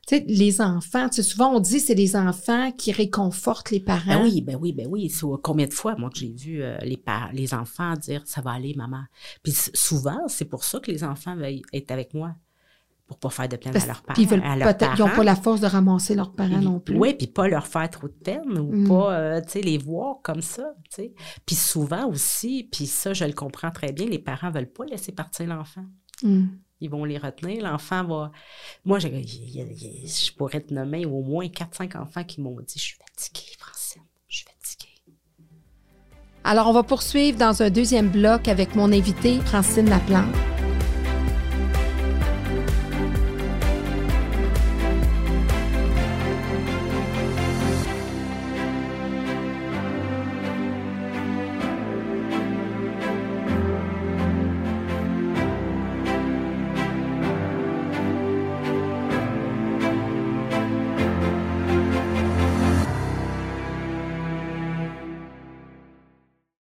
tu les enfants, tu souvent on dit c'est les enfants qui réconfortent les parents.
Ben oui, ben oui, ben oui. Combien de fois, moi, que j'ai vu euh, les, les enfants dire ça va aller, maman. Puis souvent, c'est pour ça que les enfants veulent être avec moi pour pas faire de peine à leurs parents.
Ils, n'ont pas la force de ramasser leurs parents non plus.
Oui, puis pas leur faire trop de peine ou mm. pas, euh, tu sais, les voir comme ça, tu sais. Puis souvent aussi, puis ça, je le comprends très bien, les parents veulent pas laisser partir l'enfant. Mm. Ils vont les retenir. L'enfant va... Moi, je, je, pourrais te nommer au moins 4-5 enfants qui m'ont dit « Je suis fatiguée, Francine, je suis fatiguée. »
Alors, on va poursuivre dans un deuxième bloc avec mon invité, Francine Laplante.